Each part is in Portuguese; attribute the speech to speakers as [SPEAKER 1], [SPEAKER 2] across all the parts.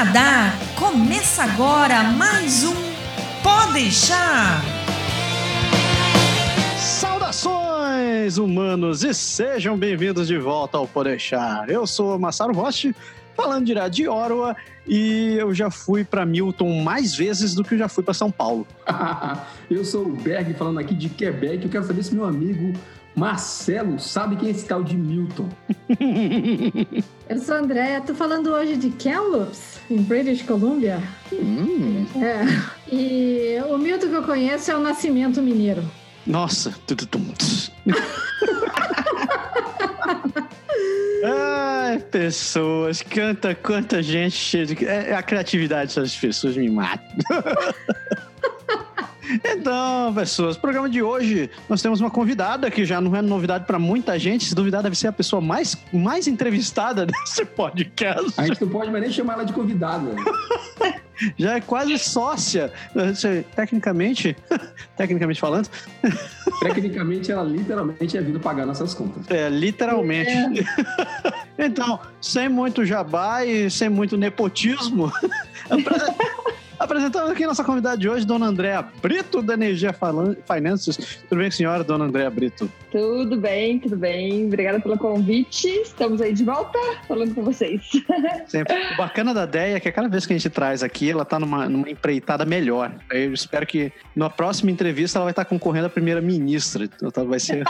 [SPEAKER 1] Canadá, começa agora mais um Pode deixar.
[SPEAKER 2] Saudações, humanos, e sejam bem-vindos de volta ao Pode deixar. Eu sou Massaro Roche, falando direto de Ottawa, e eu já fui para Milton mais vezes do que eu já fui para São Paulo.
[SPEAKER 3] eu sou o Berg, falando aqui de Quebec. Eu quero saber se meu amigo Marcelo sabe quem é esse tal de Milton.
[SPEAKER 4] eu sou a Andréia, tô falando hoje de Kamloops, em British Columbia. Hum. É. E o Milton que eu conheço é o Nascimento Mineiro.
[SPEAKER 2] Nossa! Ai, pessoas, canta quanta gente cheia de. É, a criatividade dessas pessoas me mata. Então, pessoas, programa de hoje nós temos uma convidada que já não é novidade para muita gente. Se duvidar, deve ser a pessoa mais, mais entrevistada desse podcast.
[SPEAKER 3] A gente não pode mais nem chamar ela de convidada.
[SPEAKER 2] já é quase sócia. Tecnicamente, tecnicamente falando.
[SPEAKER 3] Tecnicamente, ela literalmente é vindo pagar nossas contas.
[SPEAKER 2] É, literalmente. É. Então, sem muito jabá e sem muito nepotismo, Apresentando aqui nossa convidada de hoje, Dona Andréa Brito, da Energia Finances. Tudo bem, senhora, Dona Andréa Brito?
[SPEAKER 5] Tudo bem, tudo bem. Obrigada pelo convite. Estamos aí de volta falando com vocês.
[SPEAKER 2] Sempre. O bacana da ideia é que a cada vez que a gente traz aqui, ela está numa, numa empreitada melhor. Eu espero que na próxima entrevista ela vai estar concorrendo à primeira-ministra. Então vai ser.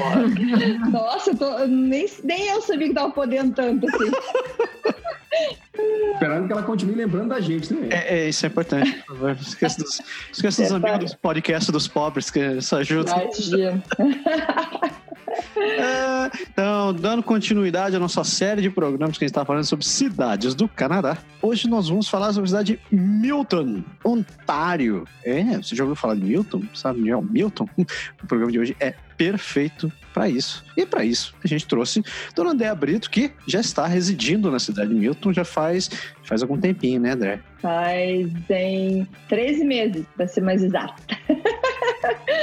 [SPEAKER 5] Nossa, eu tô... nem, nem eu sabia que estava podendo tanto assim.
[SPEAKER 3] Esperando que ela continue lembrando da gente também.
[SPEAKER 2] É, é isso é importante, por favor. Esqueça dos, esqueça dos é, amigos do podcast dos pobres, que isso ajuda. É, então, dando continuidade à nossa série de programas que a gente está falando sobre cidades do Canadá, hoje nós vamos falar sobre a cidade de Milton, Ontário. É, você já ouviu falar de Milton? Sabe, Milton? O programa de hoje é perfeito para isso. E para isso, a gente trouxe Dona Andréa Brito, que já está residindo na cidade de Milton já faz, faz algum tempinho, né, André?
[SPEAKER 5] Faz em 13 meses, para ser mais exato.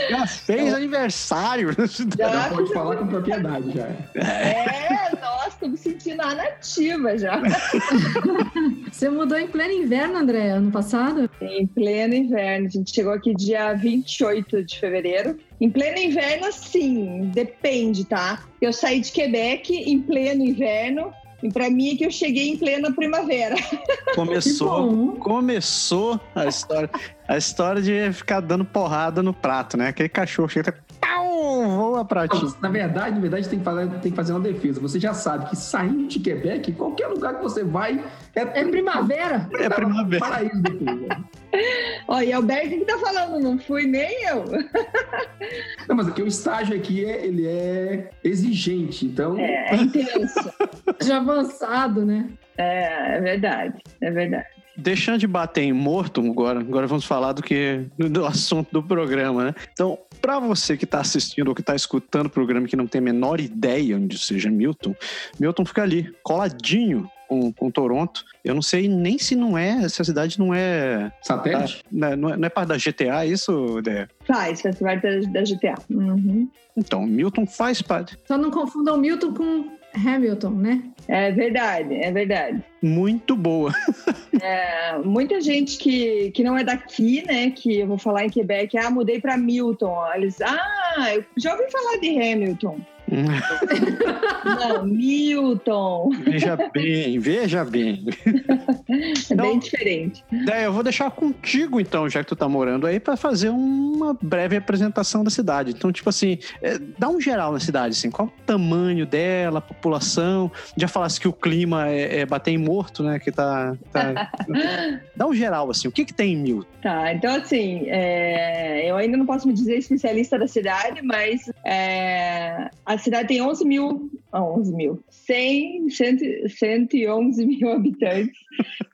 [SPEAKER 2] Já fez então, aniversário.
[SPEAKER 3] Já, já pode falar com propriedade, já.
[SPEAKER 5] É, nossa, tô me sentindo a nativa já.
[SPEAKER 4] Você mudou em pleno inverno, André, ano passado?
[SPEAKER 5] Em pleno inverno. A gente chegou aqui dia 28 de fevereiro. Em pleno inverno, sim, depende, tá? Eu saí de Quebec em pleno inverno e para mim é que eu cheguei em plena primavera.
[SPEAKER 2] Começou, começou a história, a história de ficar dando porrada no prato, né? Aquele cachorro chega voa pra ti.
[SPEAKER 3] Na verdade, na verdade tem que, fazer, tem que fazer uma defesa. Você já sabe que saindo de Quebec, qualquer lugar que você vai
[SPEAKER 4] é, é primavera.
[SPEAKER 2] É primavera. Paraíso
[SPEAKER 5] depois. Olha, e é o Berg que tá falando, não fui nem eu.
[SPEAKER 3] Não, mas aqui o estágio aqui é, ele é exigente, então.
[SPEAKER 5] É, é intenso.
[SPEAKER 4] Já avançado, né?
[SPEAKER 5] É, é verdade, é verdade.
[SPEAKER 2] Deixando de bater em morto, agora, agora vamos falar do que do assunto do programa, né? Então, para você que está assistindo ou que está escutando o programa que não tem a menor ideia onde seja Milton, Milton fica ali, coladinho com, com Toronto. Eu não sei nem se não é, se a cidade não é.
[SPEAKER 3] Satélite?
[SPEAKER 2] Né, não, é, não é parte da GTA, isso, Ideia?
[SPEAKER 5] Faz, faz parte da, da GTA. Uhum.
[SPEAKER 2] Então, Milton faz parte.
[SPEAKER 4] Só não confundam Milton com Hamilton, né?
[SPEAKER 5] É verdade, é verdade.
[SPEAKER 2] Muito boa.
[SPEAKER 5] é, muita gente que, que não é daqui, né? Que eu vou falar em Quebec, ah, mudei para Milton. Eles, ah, eu já ouvi falar de Hamilton. Não, Milton.
[SPEAKER 2] Veja bem, veja bem.
[SPEAKER 5] É então, bem diferente.
[SPEAKER 2] Daí eu vou deixar contigo, então, já que tu tá morando aí, para fazer uma breve apresentação da cidade. Então, tipo assim, é, dá um geral na cidade, assim, qual o tamanho dela, a população. Já falasse que o clima é, é bater em morto, né? Que tá. tá... dá um geral, assim, o que que tem em Milton?
[SPEAKER 5] Tá, então assim, é, eu ainda não posso me dizer especialista da cidade, mas é, a cidade tem 11 mil, 11 mil, 100, 111 mil habitantes.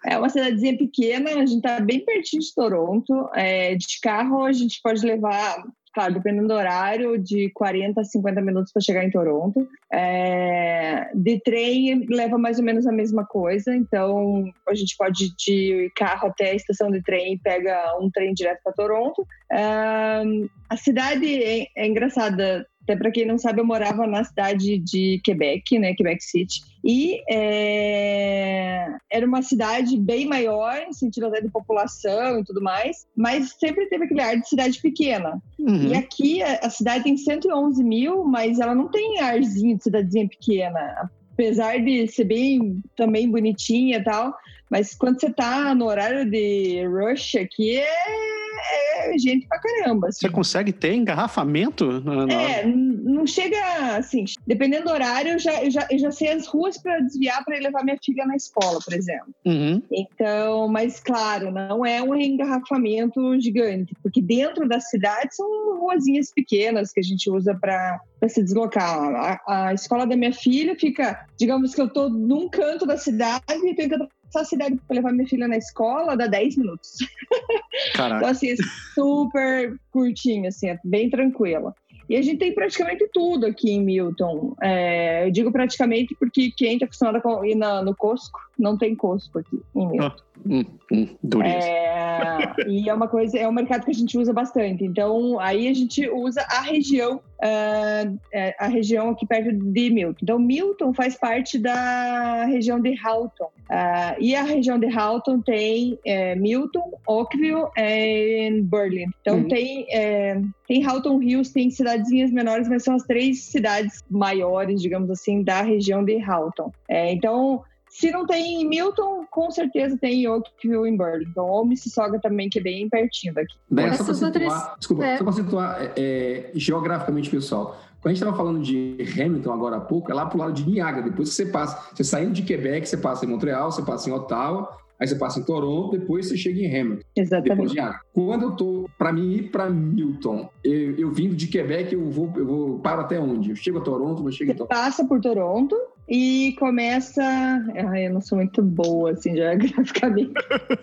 [SPEAKER 5] É uma cidadezinha pequena, a gente tá bem pertinho de Toronto. É, de carro a gente pode levar claro, dependendo do horário, de 40 a 50 minutos para chegar em Toronto. É, de trem leva mais ou menos a mesma coisa, então a gente pode ir de carro até a estação de trem e pega um trem direto para Toronto. É, a cidade é, é engraçada Até para quem não sabe, eu morava na cidade de Quebec, né, Quebec City, e é, era uma cidade bem maior, no sentido até de população e tudo mais, mas sempre teve aquele ar de cidade pequena. Uhum. E aqui a, a, cidade tem 111 mil, mas ela não tem arzinho de cidadezinha pequena. Apesar de ser bem também bonitinha e tal, mas quando você tá no horário de rush aqui, é, é gente pra caramba.
[SPEAKER 2] Assim. Você consegue ter engarrafamento?
[SPEAKER 5] Na, É, não chega assim. Dependendo do horário, eu já, eu já, eu já sei as ruas para desviar para levar minha filha na escola, por exemplo. Uhum. Então, mas claro, não é um engarrafamento gigante, porque dentro da cidade são ruazinhas pequenas que a gente usa para se deslocar. A, a, escola da minha filha fica, digamos que eu estou num canto da cidade e tenho que essa cidade para levar minha filha na escola dá 10 minutos. Caraca. então, assim, é super curtinho, assim, é bem tranquila. E a gente tem praticamente tudo aqui em Milton. É, eu digo praticamente porque quem está acostumado a ir na, no Costco, não tem Costco aqui em Milton. Ah. Hum, hum, é, e é uma coisa, é um mercado que a gente usa bastante. Então, aí a gente usa a região, uh, a região aqui perto de Milton. Então, Milton faz parte da região de Halton. Uh, e a região de Halton tem é, Milton, Oakville e Berlin. Então, uhum. tem, é, tem Halton Hills, tem cidadezinhas menores, mas são as três cidades maiores, digamos assim, da região de Halton. É, então, se não tem em Milton, com certeza tem em Oakville em Burlington. Ou Mississauga também, que é bem pertinho daqui.
[SPEAKER 3] Né, só para situar, desculpa, é. só para situar é, é, geograficamente, pessoal. Quando a gente estava falando de Hamilton agora há pouco, é lá pro lado de Niagara. Depois que você passa, você saindo de Quebec, você passa em Montreal, você passa em Ottawa, aí você passa em Toronto, depois você chega em Hamilton.
[SPEAKER 5] Exatamente. De
[SPEAKER 3] Quando eu tô, para mim ir para Milton, eu, eu, vindo de Quebec, eu vou, eu vou paro até onde? Eu chego a Toronto, não chego
[SPEAKER 5] em Toronto. Passa por Toronto, e começa. Ai, eu não sou muito boa, assim, geograficamente.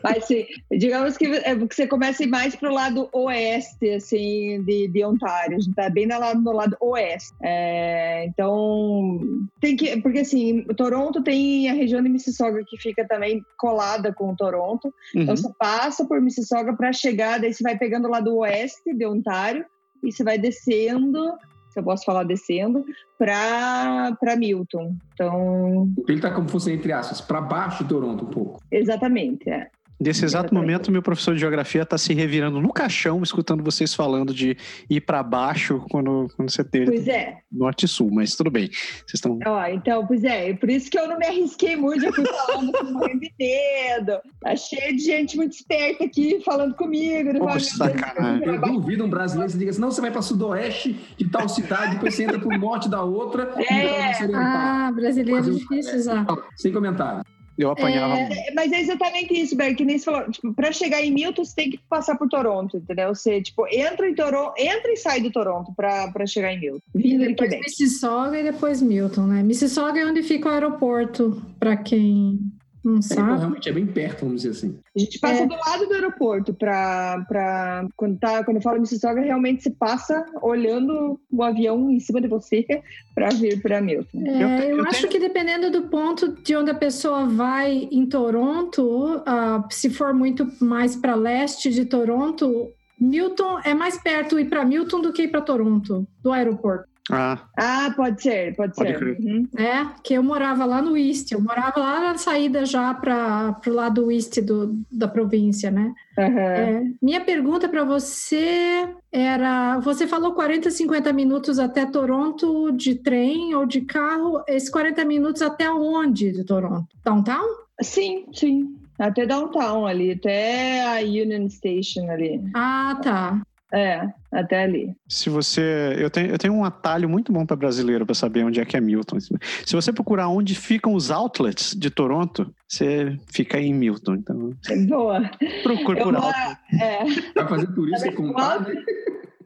[SPEAKER 5] Mas, assim, digamos que, é, você começa mais para o lado oeste, assim, de, de Ontário. A gente tá bem no lado, no lado oeste. É, então, tem que. Porque, assim, Toronto tem a região de Mississauga que fica também colada com Toronto. Então, uhum. Então, você passa por Mississauga para chegar, daí você vai pegando o lado oeste de Ontário e você vai descendo se eu posso falar descendo, para Milton. Então.
[SPEAKER 3] Ele está como fosse, entre aspas, para baixo de Toronto um pouco.
[SPEAKER 5] Exatamente, é.
[SPEAKER 2] Nesse exato momento, meu professor de geografia está se revirando no caixão, escutando vocês falando de ir para baixo quando, quando você teve
[SPEAKER 5] pois é.
[SPEAKER 2] norte e sul, mas tudo bem. Vocês estão.
[SPEAKER 5] Ó, então, pois é, por isso que eu não me arrisquei muito, eu fui falando com morrendo de dedo. Tá cheio de gente muito esperta aqui falando comigo.
[SPEAKER 3] Pô, sacanagem. Eu duvido um brasileiro que diga assim: não, você vai para sudoeste de tal cidade, depois você entra para o norte da outra.
[SPEAKER 4] É. Ah, brasileiro é difícil usar.
[SPEAKER 3] Sem comentário.
[SPEAKER 2] Eu apanhava.
[SPEAKER 5] É, mas é exatamente isso, Berg, que nem você falou. Tipo, pra chegar em Milton, você tem que passar por Toronto, entendeu? Você, tipo, entra em Toronto, entra e sai do Toronto pra, pra chegar em Milton.
[SPEAKER 4] Vindo depois Mississauga e depois Milton, né? Mississauga é onde fica o aeroporto, pra quem não sabe.
[SPEAKER 3] realmente é bem perto, vamos dizer assim.
[SPEAKER 5] A gente passa é. do lado do aeroporto para para quando tá quando fala Mississauga realmente se passa olhando o avião em cima de você para vir para Milton.
[SPEAKER 4] É, eu, eu, eu, acho tenho... que dependendo do ponto de onde a pessoa vai em Toronto, uh, se for muito mais para leste de Toronto, Milton é mais perto ir para Milton do que ir para Toronto do aeroporto.
[SPEAKER 5] Ah. ah, pode ser, pode, pode ser. Uhum.
[SPEAKER 4] É, que eu morava lá no East, eu morava lá na saída já para o lado East do, da província, né? Uhum. É, minha pergunta para você era: você falou 40, 50 minutos até Toronto de trem ou de carro, esses 40 minutos até onde de Toronto? Downtown?
[SPEAKER 5] Sim, sim. Até downtown ali, até a Union Station ali.
[SPEAKER 4] Ah, tá.
[SPEAKER 5] É, até ali.
[SPEAKER 2] Se você. Eu tenho, eu tenho um atalho muito bom para brasileiro para saber onde é que é Milton. Se você procurar onde ficam os outlets de Toronto, você fica em Milton. Então.
[SPEAKER 5] Boa.
[SPEAKER 2] Procure por outlets.
[SPEAKER 3] É. Vai fazer turismo com padre.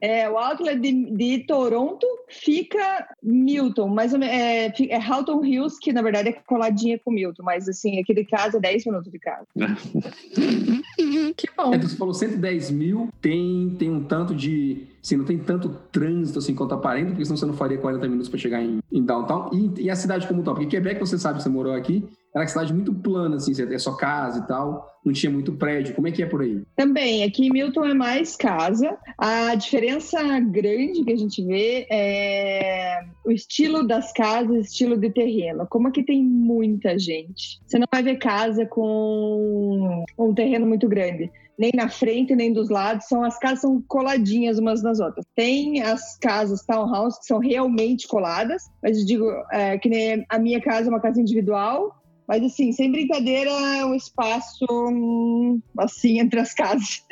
[SPEAKER 5] É, o outlet de, de Toronto fica Milton, mais ou menos, é, é Halton Hills, que na verdade é coladinha com Milton, mas assim, aquele caso é 10 minutos de casa.
[SPEAKER 3] que bom. É, você falou 110 mil, tem, tem um tanto de. Assim, não tem tanto trânsito assim quanto aparenta, porque senão você não faria 40 minutos para chegar em, em downtown. E, e, a cidade como tal, porque Quebec, você sabe, você morou aqui, era uma cidade muito plana, assim, é só casa e tal, não tinha muito prédio. Como é que é por aí?
[SPEAKER 5] Também, aqui em Milton é mais casa. A diferença grande que a gente vê é o estilo das casas, estilo de terreno. Como aqui tem muita gente, você não vai ver casa com um terreno muito grande nem na frente nem dos lados, são as casas são coladinhas umas nas outras. Tem as casas townhouse que são realmente coladas, mas eu digo é, que nem a minha casa é uma casa individual, mas, assim, sem brincadeira, é um espaço, assim, entre as casas.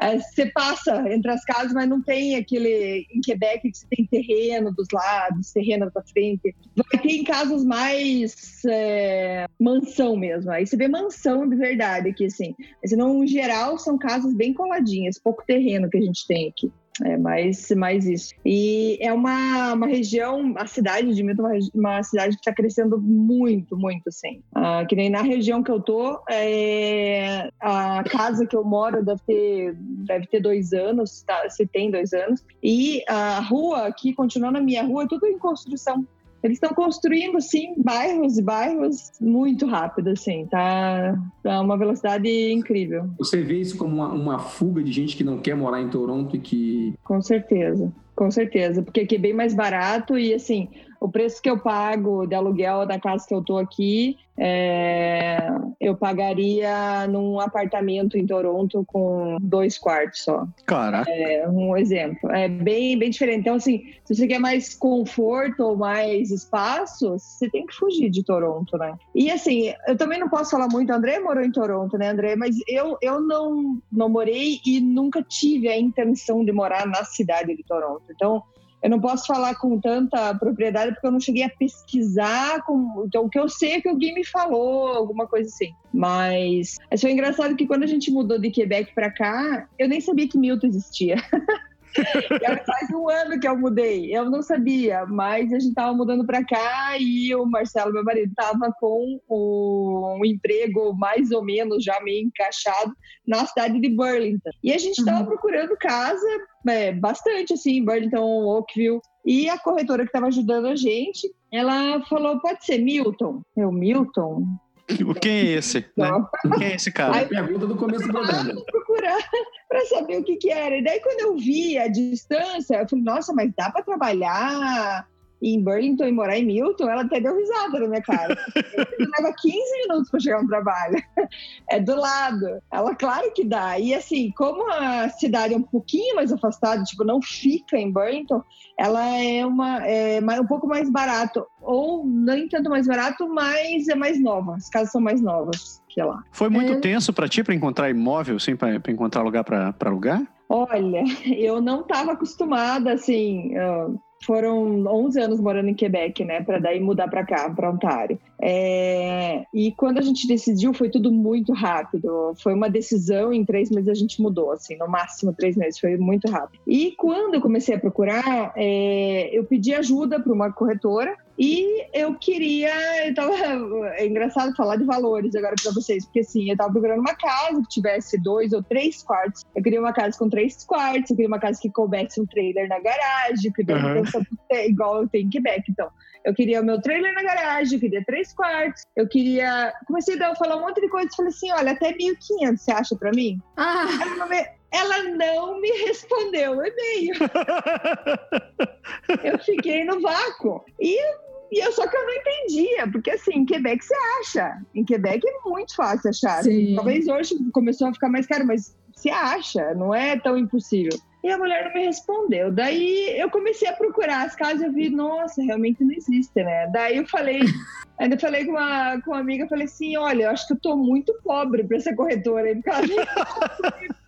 [SPEAKER 5] É, você passa entre as casas, mas não tem aquele... Em Quebec, que você tem terreno dos lados, terreno da frente. Vai ter em casas mais é, mansão mesmo. Aí você vê mansão de verdade aqui, assim. Mas, no geral, são casas bem coladinhas. Pouco terreno que a gente tem aqui. É mais, mais isso. E é uma, uma região, a cidade de Milton, é uma, cidade que está crescendo muito, muito, assim. Ah, que nem na região que eu tô, é, a casa que eu moro deve ter, deve ter dois anos, tá, se tem dois anos. E a rua aqui, continuando a minha rua, é tudo em construção. Eles estão construindo, assim, bairros e bairros muito rápido, assim, tá, tá uma velocidade incrível.
[SPEAKER 3] Você vê isso como uma, uma fuga de gente que não quer morar em Toronto e que...
[SPEAKER 5] Com certeza, com certeza, porque aqui é bem mais barato e, assim, o preço que eu pago de aluguel da casa que eu tô aqui, é, eu pagaria num apartamento em Toronto com dois quartos só.
[SPEAKER 2] Caraca.
[SPEAKER 5] É, um exemplo. É bem, bem diferente. Então, assim, se você quer mais conforto ou mais espaço, você tem que fugir de Toronto, né? E, assim, eu também não posso falar muito. André morou em Toronto, né, André? Mas eu, eu não, não morei e nunca tive a intenção de morar na cidade de Toronto. Então, eu não posso falar com tanta propriedade porque eu não cheguei a pesquisar. Com... Então, o que eu sei é que alguém me falou, alguma coisa assim. Mas foi engraçado que quando a gente mudou de Quebec para cá, eu nem sabia que Milton existia. faz um ano que eu mudei. Eu não sabia, mas a gente tava mudando para cá e o Marcelo, meu marido, tava com um emprego mais ou menos já meio encaixado na cidade de Burlington. E a gente tava uhum. procurando casa é, bastante, assim, Burlington, Oakville. E a corretora que estava ajudando a gente, ela falou: pode ser Milton. Eu, Milton?
[SPEAKER 2] Quem é esse? Né? Quem é esse cara?
[SPEAKER 3] Aí, pergunta do começo do programa.
[SPEAKER 5] procurar para saber o que, que era. E daí, quando eu vi a distância, eu falei, nossa, mas dá para trabalhar em Burlington e morar em Milton, ela até deu risada na minha cara. leva 15 minutos para chegar no trabalho. É do lado. Ela, claro que dá. E assim, como a cidade é um pouquinho mais afastada, tipo, não fica em Burlington, ela é, uma, é um pouco mais barato. Ou nem tanto mais barato, mas é mais nova. As casas são mais novas que lá.
[SPEAKER 2] Foi muito é... tenso para ti para encontrar imóvel, assim, para encontrar lugar para alugar?
[SPEAKER 5] Olha, eu não estava acostumada, assim. Uh foram 11 anos morando em Quebec, né, para daí mudar para cá, para Ontário. É, e quando a gente decidiu, foi tudo muito rápido. Foi uma decisão, em três meses a gente mudou, assim, no máximo três meses, foi muito rápido. E quando eu comecei a procurar, é, eu pedi ajuda para uma corretora e eu queria, eu tava, é engraçado falar de valores agora para vocês, porque assim, eu tava procurando uma casa que tivesse dois ou três quartos. Eu queria uma casa com três quartos, eu queria uma casa que coubesse um trailer na garagem, que uhum. igual eu tenho em Quebec, então. Eu queria o meu trailer na garagem, eu queria três quartos, eu queria. Comecei a falar um monte de coisa e falei assim: olha, até 1.500, você acha para mim? Ah. Ela, me... Ela não me respondeu o e-mail. eu fiquei no vácuo. E e eu, só que eu não entendia, porque assim, em Quebec você acha. Em Quebec é muito fácil achar. Sim. Talvez hoje começou a ficar mais caro, mas se acha, não é tão impossível. E a mulher não me respondeu. Daí eu comecei a procurar as casas e eu vi, nossa, realmente não existe, né? Daí eu falei, ainda falei com uma, com uma amiga, falei assim, olha, eu acho que eu tô muito pobre para essa corretora aí, porque ela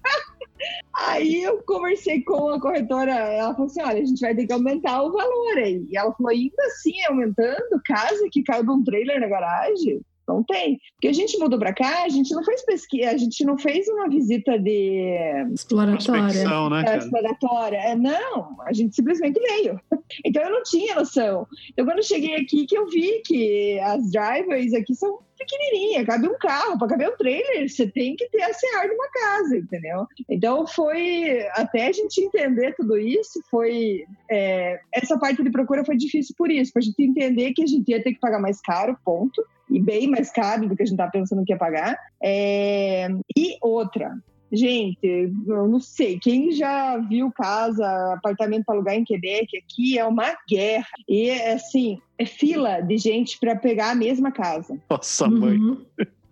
[SPEAKER 5] Aí eu conversei com a corretora, ela falou assim: olha, a gente vai ter que aumentar o valor aí. E ela falou: ainda assim, aumentando, casa que caiba um trailer na garagem? Não tem. Porque a gente mudou para cá, a gente não fez pesquisa, a gente não fez uma visita de.
[SPEAKER 4] Exploratória.
[SPEAKER 2] Né,
[SPEAKER 5] é, exploratória. É, não, a gente simplesmente veio. Então eu não tinha noção. Então quando eu cheguei aqui, que eu vi que as driveways aqui são pequenininha, cabe um carro, para caber um trailer, você tem que ter a CR de uma casa, entendeu? Então foi, até a gente entender tudo isso, foi, é, essa parte de procura foi difícil por isso, para a gente entender que a gente ia ter que pagar mais caro, ponto, e bem mais caro do que a gente estava pensando que ia pagar. É, e outra, Gente, eu não sei. Quem já viu casa, apartamento para alugar em Quebec, aqui é uma guerra. E, assim, é fila de gente para pegar a mesma casa.
[SPEAKER 2] Nossa, mãe. Uhum.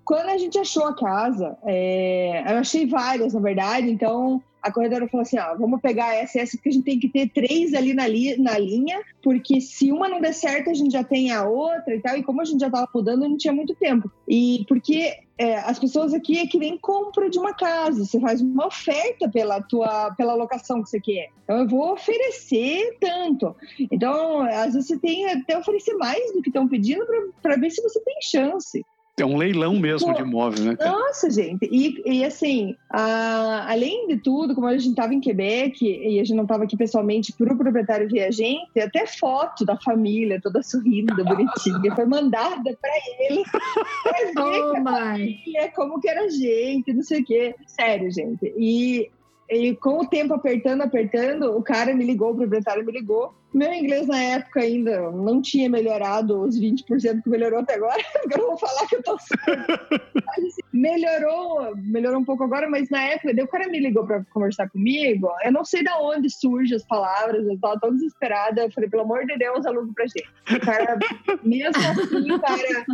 [SPEAKER 5] Quando a gente achou a casa, é... eu achei várias, na verdade, então a corredora falou assim: ó, vamos pegar essa e essa, porque a gente tem que ter três ali na, li na linha, porque se uma não der certo, a gente já tem a outra e tal. E como a gente já estava mudando, não tinha muito tempo. E porque é, as pessoas aqui é que nem compra de uma casa, você faz uma oferta pela tua pela locação que você quer. Então eu vou oferecer tanto. Então, às vezes você tem até oferecer mais do que estão pedindo para ver se você tem chance.
[SPEAKER 2] É um leilão mesmo Pô, de imóvel, né?
[SPEAKER 5] Cara? Nossa, gente. E, e assim, a, além de tudo, como a gente estava em Quebec e a gente não estava aqui pessoalmente para o proprietário ver a gente, até foto da família, toda sorrindo, bonitinha, foi mandada para ele. Pra ver oh, família, como que era a gente, não sei o quê. Sério, gente. E e com o tempo apertando, apertando, o cara me ligou, o proprietário me ligou. Meu inglês na época ainda não tinha melhorado os 20% que melhorou até agora. Eu não vou falar que eu tô mas, assim, melhorou, melhorou um pouco agora, mas na época, o cara me ligou para conversar comigo. Eu não sei de onde surgem as palavras, eu tava tão desesperada. Eu falei, pelo amor de Deus, aluno pra gente. O cara, mesmo assim, o cara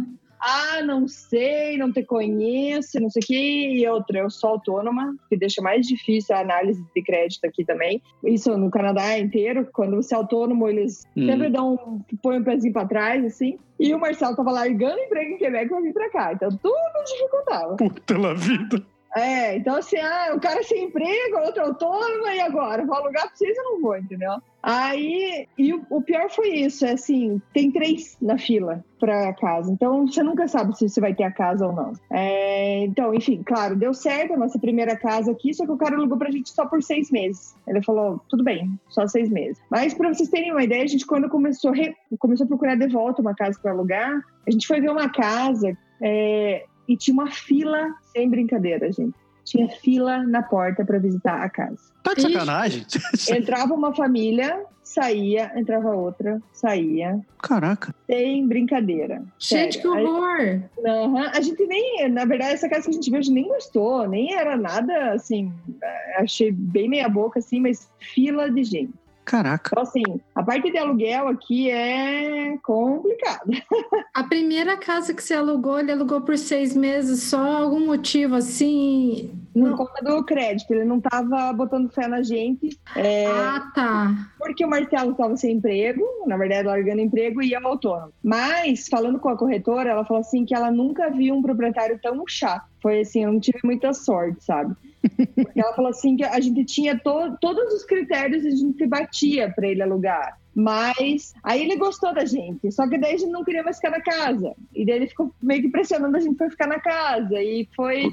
[SPEAKER 5] ah, não sei, não te conheço, não sei o quê. E outra, eu sou autônoma, que deixa mais difícil a análise de crédito aqui também. Isso no Canadá inteiro, quando você é autônomo, eles hum. sempre dão, põem um pezinho pra trás, assim. E o Marcelo tava largando emprego em Quebec pra vir pra cá. Então tudo dificultava.
[SPEAKER 2] Puta la vida.
[SPEAKER 5] É, então assim, ah, o cara sem emprego, outro autônomo, e agora? Vou alugar pra vocês, eu não vou, entendeu? Aí, e o, o, pior foi isso, é assim, tem três na fila pra casa, então você nunca sabe se você vai ter a casa ou não. É, então, enfim, claro, deu certo a nossa primeira casa aqui, só que o cara alugou pra gente só por seis meses. Ele falou, tudo bem, só seis meses. Mas pra vocês terem uma ideia, a gente quando começou, re, começou a procurar de volta uma casa para alugar, a gente foi ver uma casa, é, e tinha uma fila, sem brincadeira, gente. Tinha fila na porta para visitar a casa.
[SPEAKER 2] Tá de sacanagem?
[SPEAKER 5] Entrava uma família, saía, entrava outra, saía.
[SPEAKER 2] Caraca.
[SPEAKER 5] Sem brincadeira.
[SPEAKER 4] Gente, que horror!
[SPEAKER 5] Uhum. A gente nem, na verdade, essa casa que a gente viu, a gente nem gostou, nem era nada assim. É, achei bem meia boca, assim, mas fila de gente.
[SPEAKER 2] Caraca.
[SPEAKER 5] Então, assim, a parte de aluguel aqui é complicada.
[SPEAKER 4] A primeira casa que você alugou, ele alugou por seis meses, só algum motivo assim.
[SPEAKER 5] Por não... conta do crédito, ele não estava botando fé na gente.
[SPEAKER 4] É... Ah, tá.
[SPEAKER 5] Porque o Marcelo estava sem emprego, na verdade, largando emprego e ia autônomo. Mas, falando com a corretora, ela falou assim que ela nunca viu um proprietário tão chato. Foi assim, eu não tive muita sorte, sabe? Porque ela falou assim que a gente tinha to todos os critérios e a gente batia para ele alugar. Mas aí ele gostou da gente, só que daí a gente não queria mais ficar na casa. E daí ele ficou meio que pressionando a gente para ficar na casa. E foi.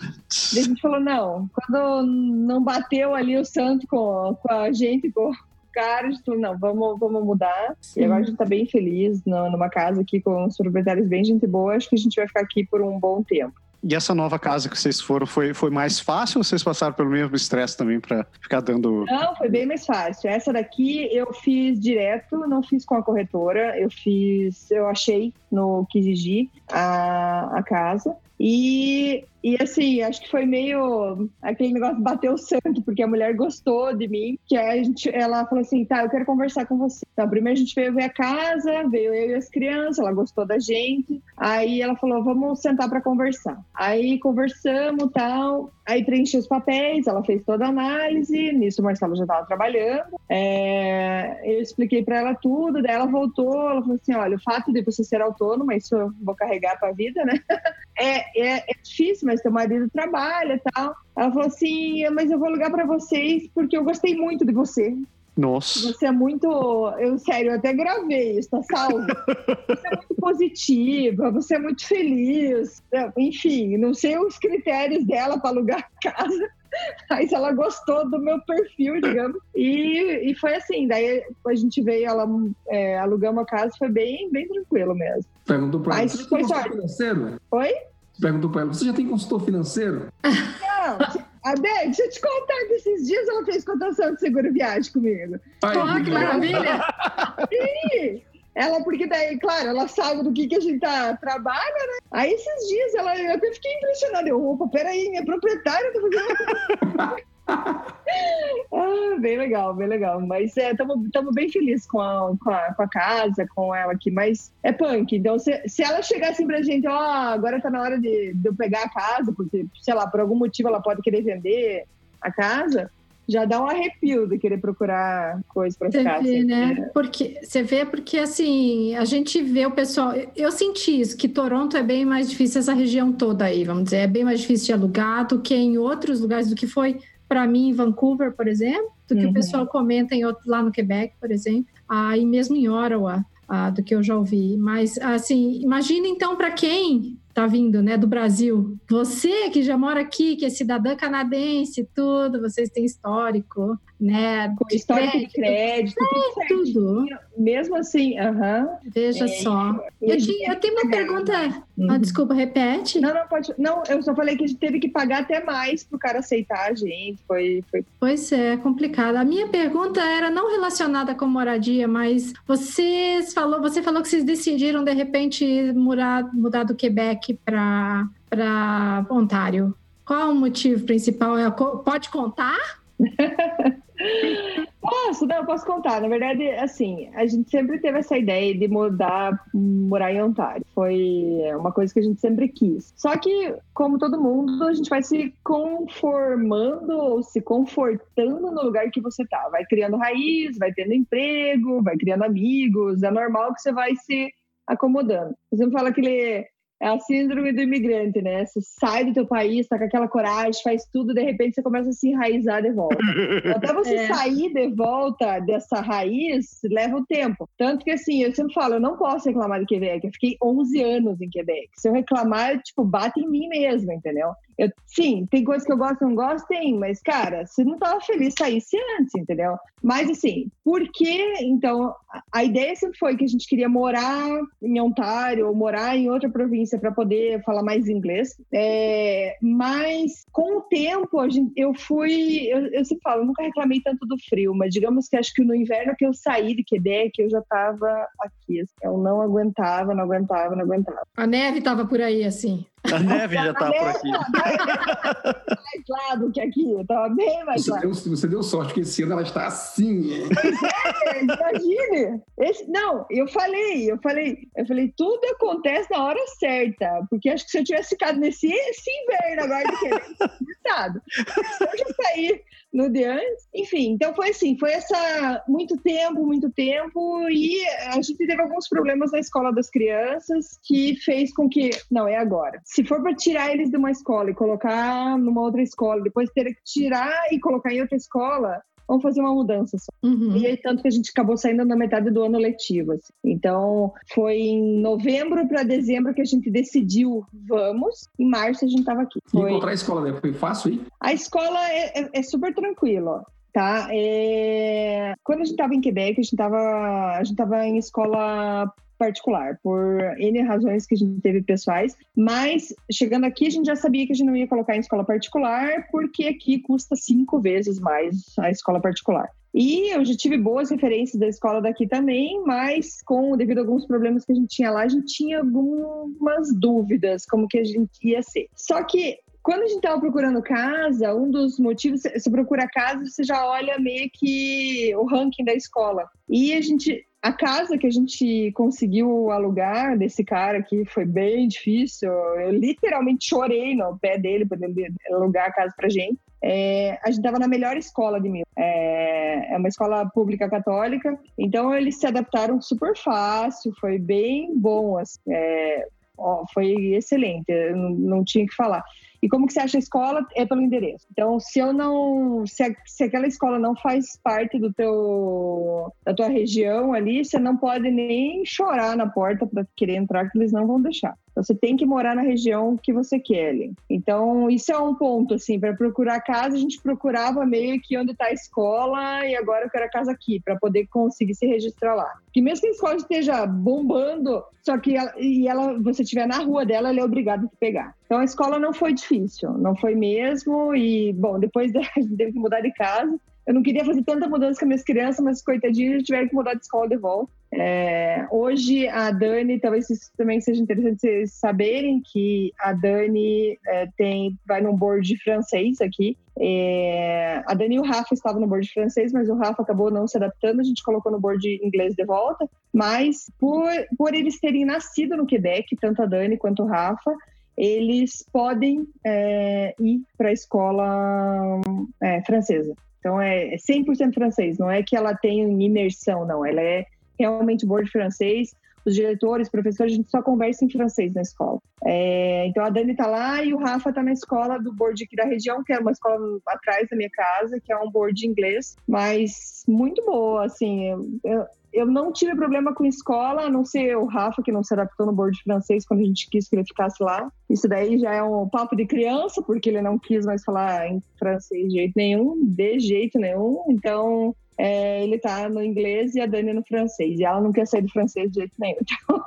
[SPEAKER 5] Daí a gente falou: não, quando não bateu ali o santo com, com a gente, com, cara, a gente falou, não, vamos, vamos mudar. Sim. E agora a gente tá bem feliz numa casa aqui com os proprietários bem gente boa. Acho que a gente vai ficar aqui por um bom tempo.
[SPEAKER 2] E essa nova casa que vocês foram, foi, foi mais fácil ou vocês passaram pelo mesmo estresse também para ficar dando.
[SPEAKER 5] Não, foi bem mais fácil. Essa daqui eu fiz direto, não fiz com a corretora, eu fiz, eu achei no Kijiji a, a casa. E, e assim, acho que foi meio aquele negócio bateu o santo, porque a mulher gostou de mim, que a gente, ela falou assim, tá, eu quero conversar com você. Então, primeiro a gente veio ver a casa, veio eu e as crianças, ela gostou da gente. Aí ela falou, vamos sentar para conversar. Aí conversamos tal, aí preenchi os papéis, ela fez toda a análise, nisso o Marcelo já estava trabalhando. É, eu expliquei para ela tudo, daí ela voltou, ela falou assim, olha, o fato de você ser autônoma, isso eu vou carregar para a vida, né? É, é, é, difícil, mas teu marido trabalha e tal. Ela falou assim, mas eu vou ligar para vocês porque eu gostei muito de você.
[SPEAKER 2] Nossa.
[SPEAKER 5] Você é muito. Eu, sério, eu até gravei isso, tá salvo? você é muito positiva, você é muito feliz. Enfim, não sei os critérios dela para alugar casa, mas ela gostou do meu perfil, digamos. E, e foi assim. Daí a gente veio, ela é, alugamos a casa, foi bem, bem tranquilo mesmo.
[SPEAKER 3] Perguntou para ela. Você foi sorte. financeiro?
[SPEAKER 5] Oi?
[SPEAKER 3] Perguntou para ela, você já tem consultor financeiro?
[SPEAKER 5] Não. A Beth, deixa eu te contar que esses dias ela fez cotação de seguro viagem comigo.
[SPEAKER 4] Ai, oh, que maravilha!
[SPEAKER 5] Sim! ela, porque daí, claro, ela sabe do que, que a gente tá, trabalha, né? Aí esses dias ela, eu até fiquei impressionada. Eu, opa, peraí, minha proprietária tá fazendo. ah, bem legal, bem legal. Mas estamos é, bem felizes com a, com, a, com a casa, com ela aqui. Mas é punk. Então, se, se ela chegar assim pra gente, ó, oh, agora tá na hora de, de eu pegar a casa, porque, sei lá, por algum motivo ela pode querer vender a casa, já dá um arrepio de querer procurar coisas para ficar.
[SPEAKER 4] Vê, assim, né? né? Porque você vê porque assim a gente vê o pessoal. Eu senti isso que Toronto é bem mais difícil essa região toda aí, vamos dizer, é bem mais difícil de alugar do que em outros lugares do que foi para mim em Vancouver, por exemplo, do que uhum. o pessoal comenta em outro, lá no Quebec, por exemplo, aí mesmo em Ottawa, ah, do que eu já ouvi. Mas assim, imagina então para quem tá vindo, né, do Brasil. Você que já mora aqui, que é cidadã canadense, tudo, vocês têm histórico, né?
[SPEAKER 5] Com histórico de crédito,
[SPEAKER 4] é, tudo.
[SPEAKER 5] Mesmo assim, aham. Uh -huh.
[SPEAKER 4] Veja é, só. Eu, tinha, eu tenho uma pergunta. Uhum. Ah, desculpa, repete.
[SPEAKER 5] Não, não, pode. Não, eu só falei que a gente teve que pagar até mais pro cara aceitar a gente. Foi, foi...
[SPEAKER 4] Pois é, complicado. A minha pergunta era não relacionada com moradia, mas vocês falou, você falou que vocês decidiram de repente mudar, mudar do Quebec para para Ontário. Qual o motivo principal? É, pode contar?
[SPEAKER 5] Posso, não, posso contar. Na verdade, assim, a gente sempre teve essa ideia de mudar, morar em Ontário. Foi uma coisa que a gente sempre quis. Só que, como todo mundo, a gente vai se conformando ou se confortando no lugar que você tá. Vai criando raiz, vai tendo emprego, vai criando amigos. É normal que você vai se acomodando. Você me fala que ele é a síndrome do imigrante, né? Você sai do teu país, tá com aquela coragem, faz tudo, de repente você começa a se enraizar de volta. Até você é. sair de volta dessa raiz, leva um tempo. Tanto que, assim, eu sempre falo, eu não posso reclamar de Quebec. Eu fiquei 11 anos em Quebec. Se eu reclamar, tipo, bate em mim mesmo, entendeu? Eu, sim, tem coisas que eu gosto e não gosto, tem, mas, cara, se não tava feliz, saísse antes, entendeu? Mas, assim, por que, então, a ideia sempre foi que a gente queria morar em Ontário ou morar em outra província para poder falar mais inglês. É, mas, com o tempo, a gente, eu fui, eu, eu sempre falo, eu nunca reclamei tanto do frio, mas digamos que acho que no inverno que eu saí de Quebec, eu já tava aqui. Assim, eu não aguentava, não aguentava, não aguentava.
[SPEAKER 4] A neve tava por aí, assim.
[SPEAKER 2] A neve já tá por aqui.
[SPEAKER 5] mais lá do que aqui, tava bem mais
[SPEAKER 3] você
[SPEAKER 5] lá.
[SPEAKER 3] Deu, você deu sorte, que esse ano ela está assim.
[SPEAKER 5] É, imagine. Esse, não, eu falei, eu falei, eu falei, tudo acontece na hora certa, porque acho que se eu tivesse ficado nesse esse inverno agora, que estado. Se eu já sair no de antes, enfim, então foi assim, foi essa muito tempo, muito tempo, e a gente teve alguns problemas na escola das crianças que fez com que, não, é agora se for para tirar eles de uma escola e colocar numa outra escola, depois ter que tirar e colocar em outra escola, vamos fazer uma mudança só. Uhum. E aí, tanto que a gente acabou saindo na metade do ano letivo. Assim. Então, foi em novembro para dezembro que a gente decidiu, vamos. Em março a gente estava aqui.
[SPEAKER 3] Foi... E encontrar a escola, né? Foi fácil ir?
[SPEAKER 5] A escola é, é, é super tranquila. Tá? É... Quando a gente estava em Quebec, a gente estava a gente tava em escola particular, por N razões que a gente teve pessoais, mas chegando aqui a gente já sabia que a gente não ia colocar em escola particular, porque aqui custa cinco vezes mais a escola particular. E eu já tive boas referências da escola daqui também, mas com devido a alguns problemas que a gente tinha lá, a gente tinha algumas dúvidas como que a gente ia ser. Só que quando a gente estava procurando casa, um dos motivos, você procura casa, você já olha meio que o ranking da escola. E a gente a casa que a gente conseguiu alugar desse cara aqui foi bem difícil. Eu literalmente chorei no pé dele para ele alugar a casa para gente. É, a gente estava na melhor escola de mil. É, é, uma escola pública católica, então eles se adaptaram super fácil, foi bem bom. Assim, é, ó, foi excelente, não, não tinha que falar. E como que você acha a escola? É pelo endereço. Então, se eu não, se, a, se aquela escola não faz parte do teu, da tua região ali, você não pode nem chorar na porta para querer entrar, que eles não vão deixar. Você tem que morar na região que você quer ali. Então, isso é um ponto, assim, para procurar casa, a gente procurava meio que onde está a escola e agora eu quero a casa aqui, para poder conseguir se registrar lá. Que mesmo que a escola esteja bombando, só que ela, e ela, você estiver na rua dela, ela é obrigada a te pegar. Então, a escola não foi difícil, não foi mesmo. E, bom, depois a gente teve que mudar de casa. Eu não queria fazer tanta mudança com as minhas crianças, mas coitadinhos tiveram que mudar de escola de volta. É, hoje a Dani, talvez isso também seja interessante vocês saberem que a Dani é, tem vai num board francês aqui. É, a Dani e o Rafa estavam no board francês, mas o Rafa acabou não se adaptando, a gente colocou no board inglês de volta. Mas por, por eles terem nascido no Quebec, tanto a Dani quanto o Rafa, eles podem é, ir para a escola é, francesa. Então é 100% francês, não é que ela tem imersão, não. Ela é realmente board francês. Os diretores, professores, a gente só conversa em francês na escola. É, então a Dani está lá e o Rafa está na escola do board aqui da região, que é uma escola atrás da minha casa, que é um board de inglês, mas muito boa, assim. Eu, eu não tive problema com escola, a não ser o Rafa, que não se adaptou no board francês quando a gente quis que ele ficasse lá. Isso daí já é um papo de criança, porque ele não quis mais falar em francês de jeito nenhum, de jeito nenhum. Então, é, ele tá no inglês e a Dani no francês. E ela não quer sair do francês de jeito nenhum. Então,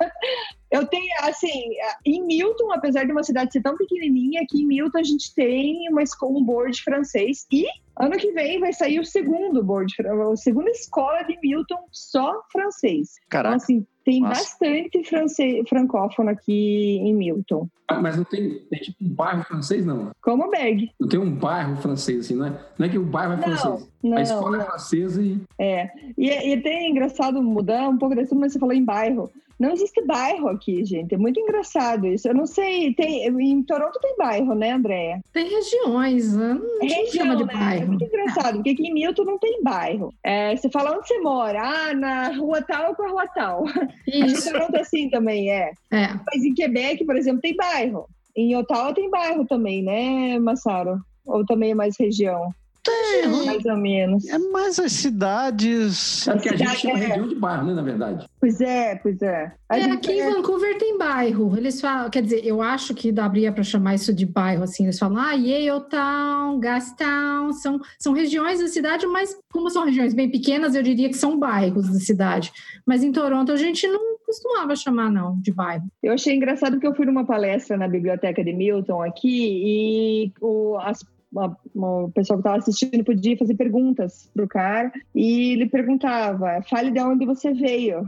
[SPEAKER 5] eu tenho, assim, em Milton, apesar de uma cidade ser tão pequenininha, aqui em Milton a gente tem uma, um board francês e ano que vem vai sair o segundo board, a segunda escola de Milton só francês.
[SPEAKER 2] Caraca.
[SPEAKER 5] Então, assim, tem Nossa. bastante francês, francófono aqui em Milton.
[SPEAKER 3] Ah, mas não tem, tem, tipo um bairro francês, não?
[SPEAKER 5] Como Berg.
[SPEAKER 3] Não tem um bairro francês, assim, não é? Não é que o bairro é francês. Não, a escola é não. é francesa e.
[SPEAKER 5] É. E, e é engraçado mudar um pouco desse, mas você falou em bairro. Não existe bairro aqui, gente. É muito engraçado isso. Eu não sei. Tem, em Toronto tem bairro, né, Andréia?
[SPEAKER 4] Tem regiões. Não é região, chama de
[SPEAKER 5] né?
[SPEAKER 4] bairro. É
[SPEAKER 5] muito engraçado, porque aqui em Milton não tem bairro. É, você fala onde você mora. Ah, na rua tal com a rua tal. Isso. Acho Toronto é assim também é. é. Mas em Quebec, por exemplo, tem bairro. Em Ottawa tem bairro também, né, Massaro? Ou também é mais região?
[SPEAKER 2] Tem.
[SPEAKER 5] Mais ou menos.
[SPEAKER 2] É mais as cidades.
[SPEAKER 3] É que a gente chama é. região de bairro, né, na verdade.
[SPEAKER 5] Pois é, pois é.
[SPEAKER 4] é aqui em é- Vancouver tem bairro. Eles falam, quer dizer, eu acho que daria para chamar isso de bairro, assim. Eles falam, ah, Yale Town, Gastown, são, são regiões da cidade, mas como são regiões bem pequenas, eu diria que são bairros da cidade. Mas em Toronto a gente não costumava chamar, não, de bairro.
[SPEAKER 5] Eu achei engraçado porque eu fui numa palestra na biblioteca de Milton aqui e o, as o pessoal que estava assistindo podia fazer perguntas para o cara e ele perguntava: fale de onde você veio,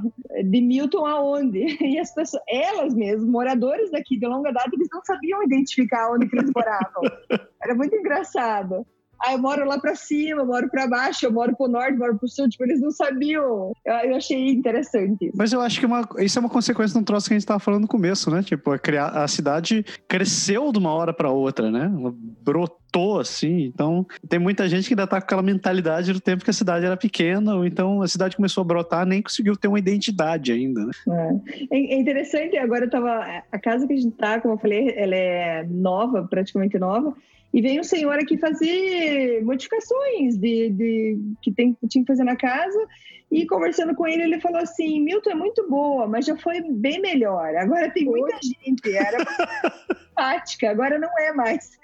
[SPEAKER 5] de Milton aonde? E as pessoas, elas mesmas, moradores daqui de longa data, eles não sabiam identificar onde eles moravam. Era muito engraçado ah, eu moro lá para cima, eu moro para baixo, eu moro pro norte, eu moro pro sul. Tipo, eles não sabiam. Eu, eu achei interessante. Isso.
[SPEAKER 2] Mas eu acho que uma, isso é uma consequência de um troço que a gente tava falando no começo, né? Tipo, a, criar, a cidade cresceu de uma hora para outra, né? brotou assim. Então, tem muita gente que ainda tá com aquela mentalidade do tempo que a cidade era pequena, ou então a cidade começou a brotar, nem conseguiu ter uma identidade ainda, né?
[SPEAKER 5] É, é interessante, agora eu tava. A casa que a gente tá, como eu falei, ela é nova, praticamente nova. E veio um senhor aqui fazer modificações de, de que tem, tinha que fazer na casa. E conversando com ele, ele falou assim: Milton é muito boa, mas já foi bem melhor. Agora tem muita gente. Era simpática, agora não é mais.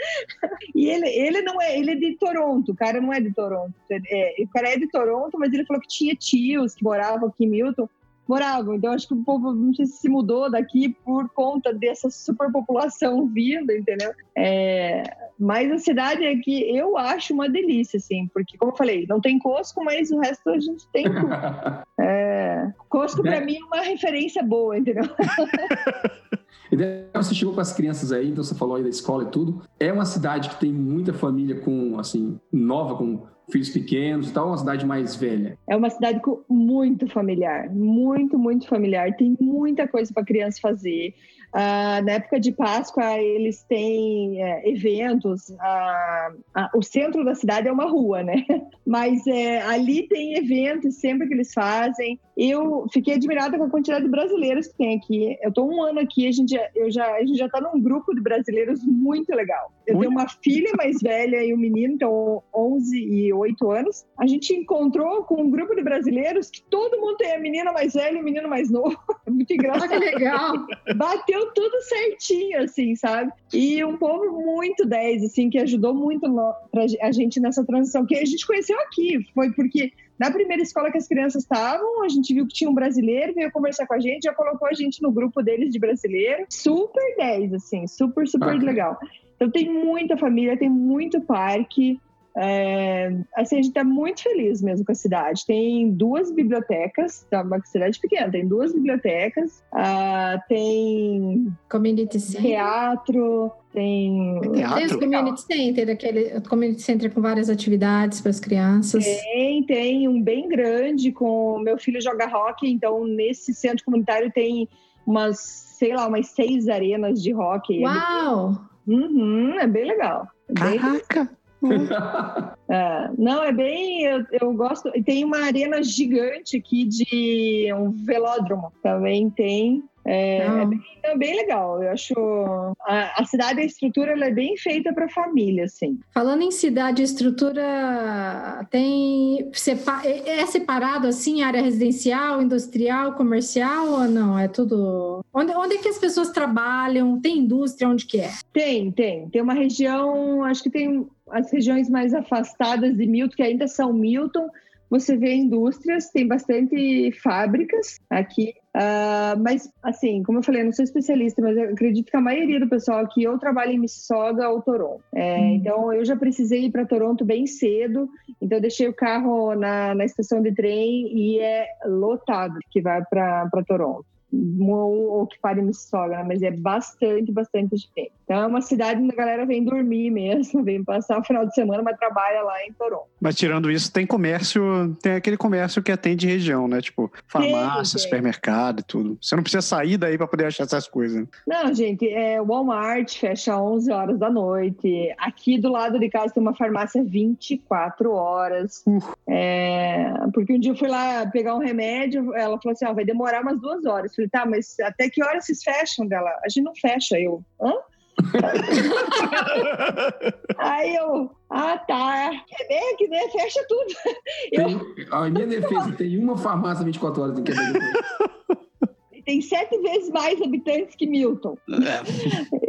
[SPEAKER 5] E ele, ele não é, ele é de Toronto, o cara não é de Toronto. É, o cara é de Toronto, mas ele falou que tinha tios que moravam aqui em Milton moravam. Então, acho que o povo, não sei se se mudou daqui por conta dessa superpopulação vindo, entendeu? É, mas a cidade aqui, eu acho uma delícia, assim, porque, como eu falei, não tem Costco, mas o resto a gente tem tudo. É, Costco, para mim, é uma referência boa, entendeu?
[SPEAKER 3] E você chegou com as crianças aí, então você falou aí da escola e tudo. É uma cidade que tem muita família com, assim, nova, com filhos pequenos e tal, uma cidade mais velha?
[SPEAKER 5] É uma cidade muito familiar, muito, muito familiar. Tem muita coisa para criança fazer. Ah, na época de Páscoa, eles têm é, eventos. Ah, ah, o centro da cidade é uma rua, né? Mas é, ali tem eventos sempre que eles fazem. Eu fiquei admirada com a quantidade de brasileiros que tem aqui. Eu estou um ano aqui, a gente, eu já, a gente já está num grupo de brasileiros muito legal. Eu tenho uma filha mais velha e um menino, então 11 e 8 anos. A gente encontrou com um grupo de brasileiros que todo mundo tem a menina mais velha e o menino mais novo. É muito engraçado.
[SPEAKER 4] que legal!
[SPEAKER 5] Bateu tudo certinho, assim, sabe? E um povo muito 10, assim, que ajudou muito no, pra a gente nessa transição, que a gente conheceu aqui. Foi porque na primeira escola que as crianças estavam, a gente viu que tinha um brasileiro, veio conversar com a gente, já colocou a gente no grupo deles de brasileiro. Super 10, assim, super, super legal. Então tem muita família, tem muito parque. é, assim, a gente está muito feliz mesmo com a cidade. Tem duas bibliotecas, tá uma cidade pequena, tem duas bibliotecas, uh, tem
[SPEAKER 4] community center.
[SPEAKER 5] teatro, tem,
[SPEAKER 4] teatro? tem os community center, aquele community center com várias atividades para as crianças.
[SPEAKER 5] Tem, tem um bem grande com meu filho joga rock, então nesse centro comunitário tem umas, sei lá, umas seis arenas de hockey.
[SPEAKER 4] Uau!
[SPEAKER 5] É bem, uhum, é bem legal. É
[SPEAKER 2] Caraca! Bem,
[SPEAKER 5] é, não, é bem. Eu, eu gosto. Tem uma arena gigante aqui de um velódromo também tem. É, é, bem, é, bem, legal. Eu acho a, a cidade, a estrutura, ela é bem feita para família, assim.
[SPEAKER 4] Falando em cidade, estrutura tem é, é separado assim, área residencial, industrial, comercial ou não? É tudo. Onde, onde é que as pessoas trabalham? Tem indústria? Onde que é?
[SPEAKER 5] Tem, tem. Tem uma região, acho que tem as regiões mais afastadas de Milton, que ainda são Milton, você vê indústrias, tem bastante fábricas aqui, uh, mas assim, como eu falei, eu não sou especialista, mas eu acredito que a maioria do pessoal aqui ou trabalha em Mississauga ou Toronto. É, hum. Então eu já precisei ir para Toronto bem cedo, então deixei o carro na, na estação de trem e é lotado que vai para Toronto ou que pare Mississauga, né? mas é bastante, bastante gente. Então é uma cidade onde a galera vem dormir mesmo, vem passar o final de semana, mas trabalha lá em Toronto.
[SPEAKER 2] Mas tirando isso, tem comércio, tem aquele comércio que atende região, né? Tipo, farmácia, tem, supermercado e tudo. Você não precisa sair daí para poder achar essas coisas.
[SPEAKER 5] Não, gente, é, Walmart fecha 11 horas da noite. Aqui do lado de casa tem uma farmácia 24 horas. Uh. É, porque um dia eu fui lá pegar um remédio, ela falou assim: ó, vai demorar umas duas horas. Eu falei, tá, mas até que horas vocês fecham dela? A gente não fecha. Eu, hã? Aí eu, ah tá, Quebec, né? Fecha tudo.
[SPEAKER 3] Tem, a minha defesa, tem uma farmácia 24 horas em Quebec.
[SPEAKER 5] Tem sete vezes mais habitantes que Milton, é.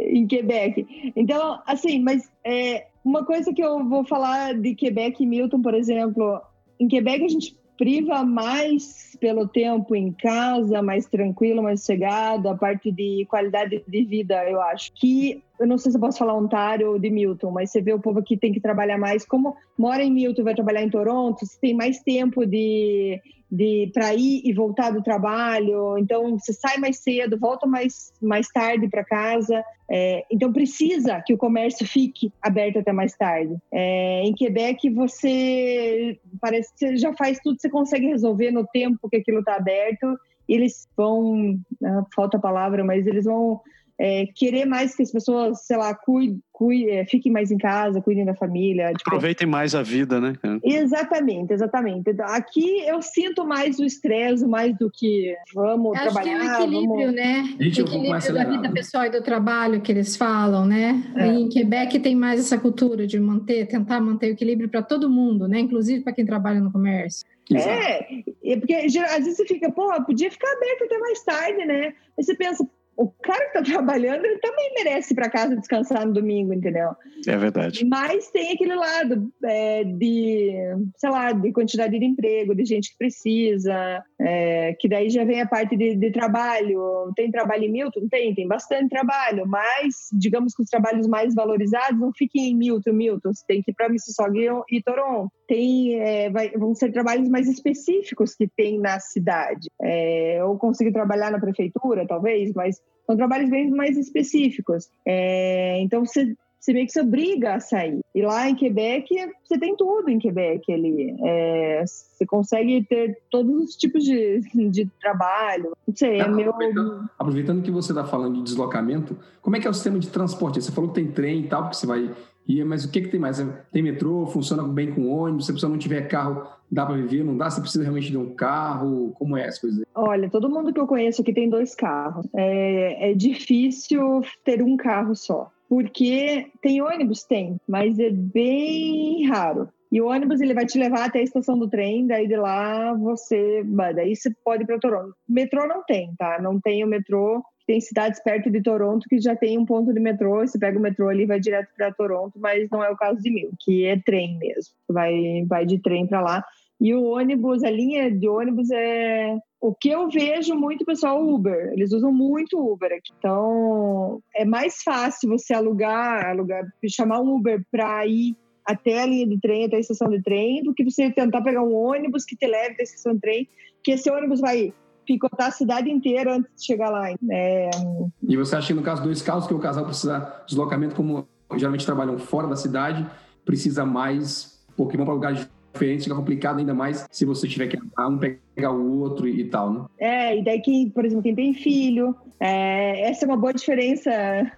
[SPEAKER 5] em Quebec. Então, assim, mas é, uma coisa que eu vou falar de Quebec e Milton, por exemplo, em Quebec a gente priva mais pelo tempo em casa, mais tranquilo, mais sossegado, a parte de qualidade de vida, eu acho. Que, eu não sei se eu posso falar Ontário ou de Milton, mas você vê o povo que tem que trabalhar mais. Como mora em Milton vai trabalhar em Toronto, você tem mais tempo de de para ir e voltar do trabalho. Então você sai mais cedo, volta mais mais tarde para casa. É, então precisa que o comércio fique aberto até mais tarde. É, em Quebec você parece que você já faz tudo, você consegue resolver no tempo que aquilo está aberto. Eles vão, ah, falta a palavra, mas eles vão é, querer mais que as pessoas, sei lá, cuidem, cuide, é, fiquem mais em casa, cuidem da família.
[SPEAKER 2] Tipo... Aproveitem mais a vida, né?
[SPEAKER 5] Exatamente, exatamente. Então, aqui eu sinto mais o estresse, mais do que vamos Acho trabalhar.
[SPEAKER 4] Que é o equilíbrio,
[SPEAKER 5] vamos...
[SPEAKER 4] né? Gente, equilíbrio da vida pessoal e do trabalho que eles falam, né? É. Em Quebec tem mais essa cultura de manter, tentar manter o equilíbrio para todo mundo, né? Inclusive para quem trabalha no comércio.
[SPEAKER 5] É, porque às vezes você fica, pô, podia ficar aberto até mais tarde, né? Aí você pensa, o cara que está trabalhando, ele também merece ir para casa descansar no domingo, entendeu?
[SPEAKER 2] É verdade.
[SPEAKER 5] Mas tem aquele lado é, de, sei lá, de quantidade de emprego, de gente que precisa, é, que daí já vem a parte de, de, trabalho. Tem trabalho em Milton? Tem, tem bastante trabalho, mas digamos que os trabalhos mais valorizados não fiquem em Milton, Milton, você tem que ir para Mississauga e Toronto. Tem, é, vai, vão ser trabalhos mais específicos que tem na cidade. É, ou conseguir trabalhar na prefeitura, talvez, mas são trabalhos bem mais específicos. É, então, você, você meio que se obriga a sair. E lá em Quebec, você tem tudo em Quebec ali. É, você consegue ter todos os tipos de, de trabalho. Não sei, é meu...
[SPEAKER 3] Aproveitando, aproveitando que você está falando de deslocamento, como é que é o sistema de transporte? Você falou que tem trem e tal, porque você vai e, mas o que, que tem mais? Tem metrô, funciona bem com ônibus, se a pessoa não tiver carro, dá para viver, não dá? Você precisa realmente de um carro? Como é as coisas?
[SPEAKER 5] Olha, todo mundo que eu conheço aqui tem dois carros. É, é difícil ter um carro só. Porque tem ônibus? Tem, mas é bem raro. E o ônibus ele vai te levar até a estação do trem, daí de lá você, daí você pode ir para Toronto. Metrô não tem, tá? Não tem o metrô tem cidades perto de Toronto que já tem um ponto de metrô, você pega o metrô ali e vai direto para Toronto, mas não é o caso de Mil, que é trem mesmo. Vai, vai de trem para lá. E o ônibus, a linha de ônibus é. O que eu vejo muito pessoal Uber, eles usam muito Uber aqui. Então é mais fácil você alugar, alugar chamar um Uber para ir até a linha de trem, até a estação de trem, do que você tentar pegar um ônibus que te leve até a estação de trem, que esse ônibus vai picotar a cidade inteira antes de chegar lá. É...
[SPEAKER 3] E você acha que no caso dos casos que o casal precisa de deslocamento, como geralmente trabalham fora da cidade, precisa mais, porque vão para lugares diferentes, fica complicado ainda mais se você tiver que andar um pegar o outro e, tal, né?
[SPEAKER 5] É, e daí quem, por exemplo, quem tem filho, é, essa é uma boa diferença.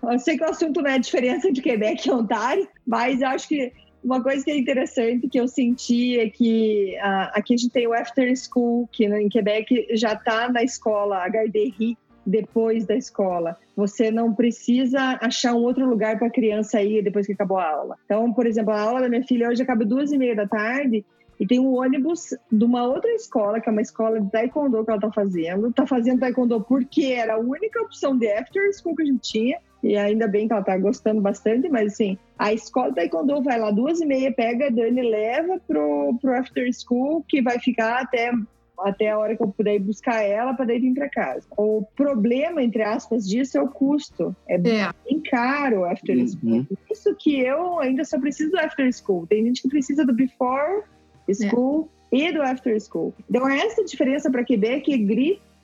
[SPEAKER 5] Eu sei que o assunto não é a diferença de Quebec e Ontário, mas eu acho que uma coisa que é interessante que eu senti é que uh, aqui a gente tem o After School, que né, em Quebec já está na escola HDRI depois da escola. Você não precisa achar um outro lugar para a criança ir depois que acabou a aula. Então, por exemplo, a aula da minha filha hoje acaba duas e meia da tarde e tem um ônibus de uma outra escola, que é uma escola de taekwondo que ela está fazendo. Está fazendo taekwondo porque era a única opção de after school que a gente tinha. E ainda bem que ela está gostando bastante, mas assim, a escola Taekwondo vai lá duas e meia, pega a Dani leva pro, pro after school, que vai ficar até até a hora que eu puder ir buscar ela para daí vir para casa. O problema, entre aspas, disso é o custo. É, é. bem caro o after uhum. school. Isso que eu ainda só preciso do after school. Tem gente que precisa do before school é. e do after school. Então, essa diferença para Quebec é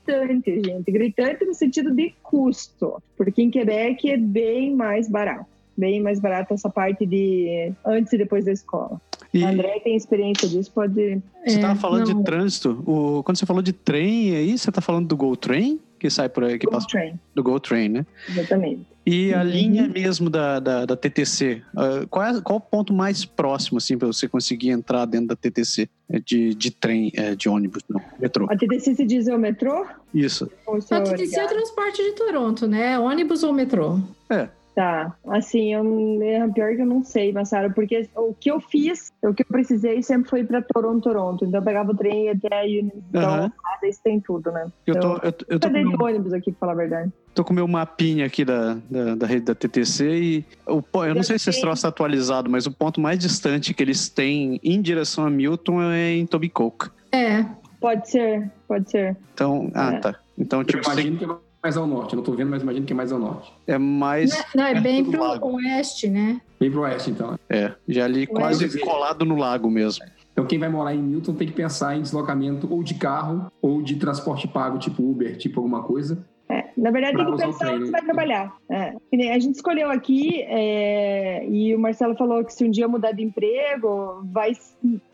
[SPEAKER 5] gritante, gente. Gritante no sentido de custo. Porque em Quebec é bem mais barato bem mais barato essa parte de antes e depois da escola. E... André tem experiência disso, pode.
[SPEAKER 2] Você estava é, falando não. de trânsito. O, quando você falou de trem aí, você está falando do Go Train? Que sai por aí, que
[SPEAKER 5] Go
[SPEAKER 2] passa.
[SPEAKER 5] Train.
[SPEAKER 2] Do Go Train, né?
[SPEAKER 5] Exatamente.
[SPEAKER 2] E a uhum. linha mesmo da, da, da TTC, uh, qual, é, qual o ponto mais próximo, assim, para você conseguir entrar dentro da TTC é, de, de trem, é, de ônibus, não, metrô?
[SPEAKER 5] A TTC se diz é o metrô?
[SPEAKER 2] Isso.
[SPEAKER 4] A TTC é o transporte de Toronto, né? Ônibus ou metrô?
[SPEAKER 2] É.
[SPEAKER 5] Tá, assim, eu, é pior que eu não sei, Massaro, porque o que eu fiz, o que eu precisei sempre foi para Toronto, Toronto. Então eu pegava o trem até a Union. Então, uhum. isso tem tudo, né?
[SPEAKER 2] Eu tô, eu, eu tô com
[SPEAKER 5] meu... ônibus aqui, pra falar a verdade.
[SPEAKER 2] Tô com o meu mapinha aqui da, da, da, rede da TTC e o, eu não sei se esse troço está atualizado, mas o ponto mais distante que eles têm em direção a Milton é em Tobicoke.
[SPEAKER 4] É.
[SPEAKER 5] Pode ser, pode ser.
[SPEAKER 2] Então, ah, é. tá. Então, tipo,
[SPEAKER 3] imagino que mais ao norte. Eu não estou vendo, mas imagino que é mais ao norte.
[SPEAKER 2] É mais.
[SPEAKER 4] Não, não é bem pro lago. oeste, né?
[SPEAKER 3] Bem pro oeste, então.
[SPEAKER 2] É, já ali quase colado no lago mesmo.
[SPEAKER 3] Então, quem vai morar em Milton tem que pensar em deslocamento ou de carro ou de transporte pago, tipo Uber, tipo alguma coisa,
[SPEAKER 5] é, na verdade, tem que pensar onde vai trabalhar. É. A gente escolheu aqui é, e o Marcelo falou que se um dia mudar de emprego, vai,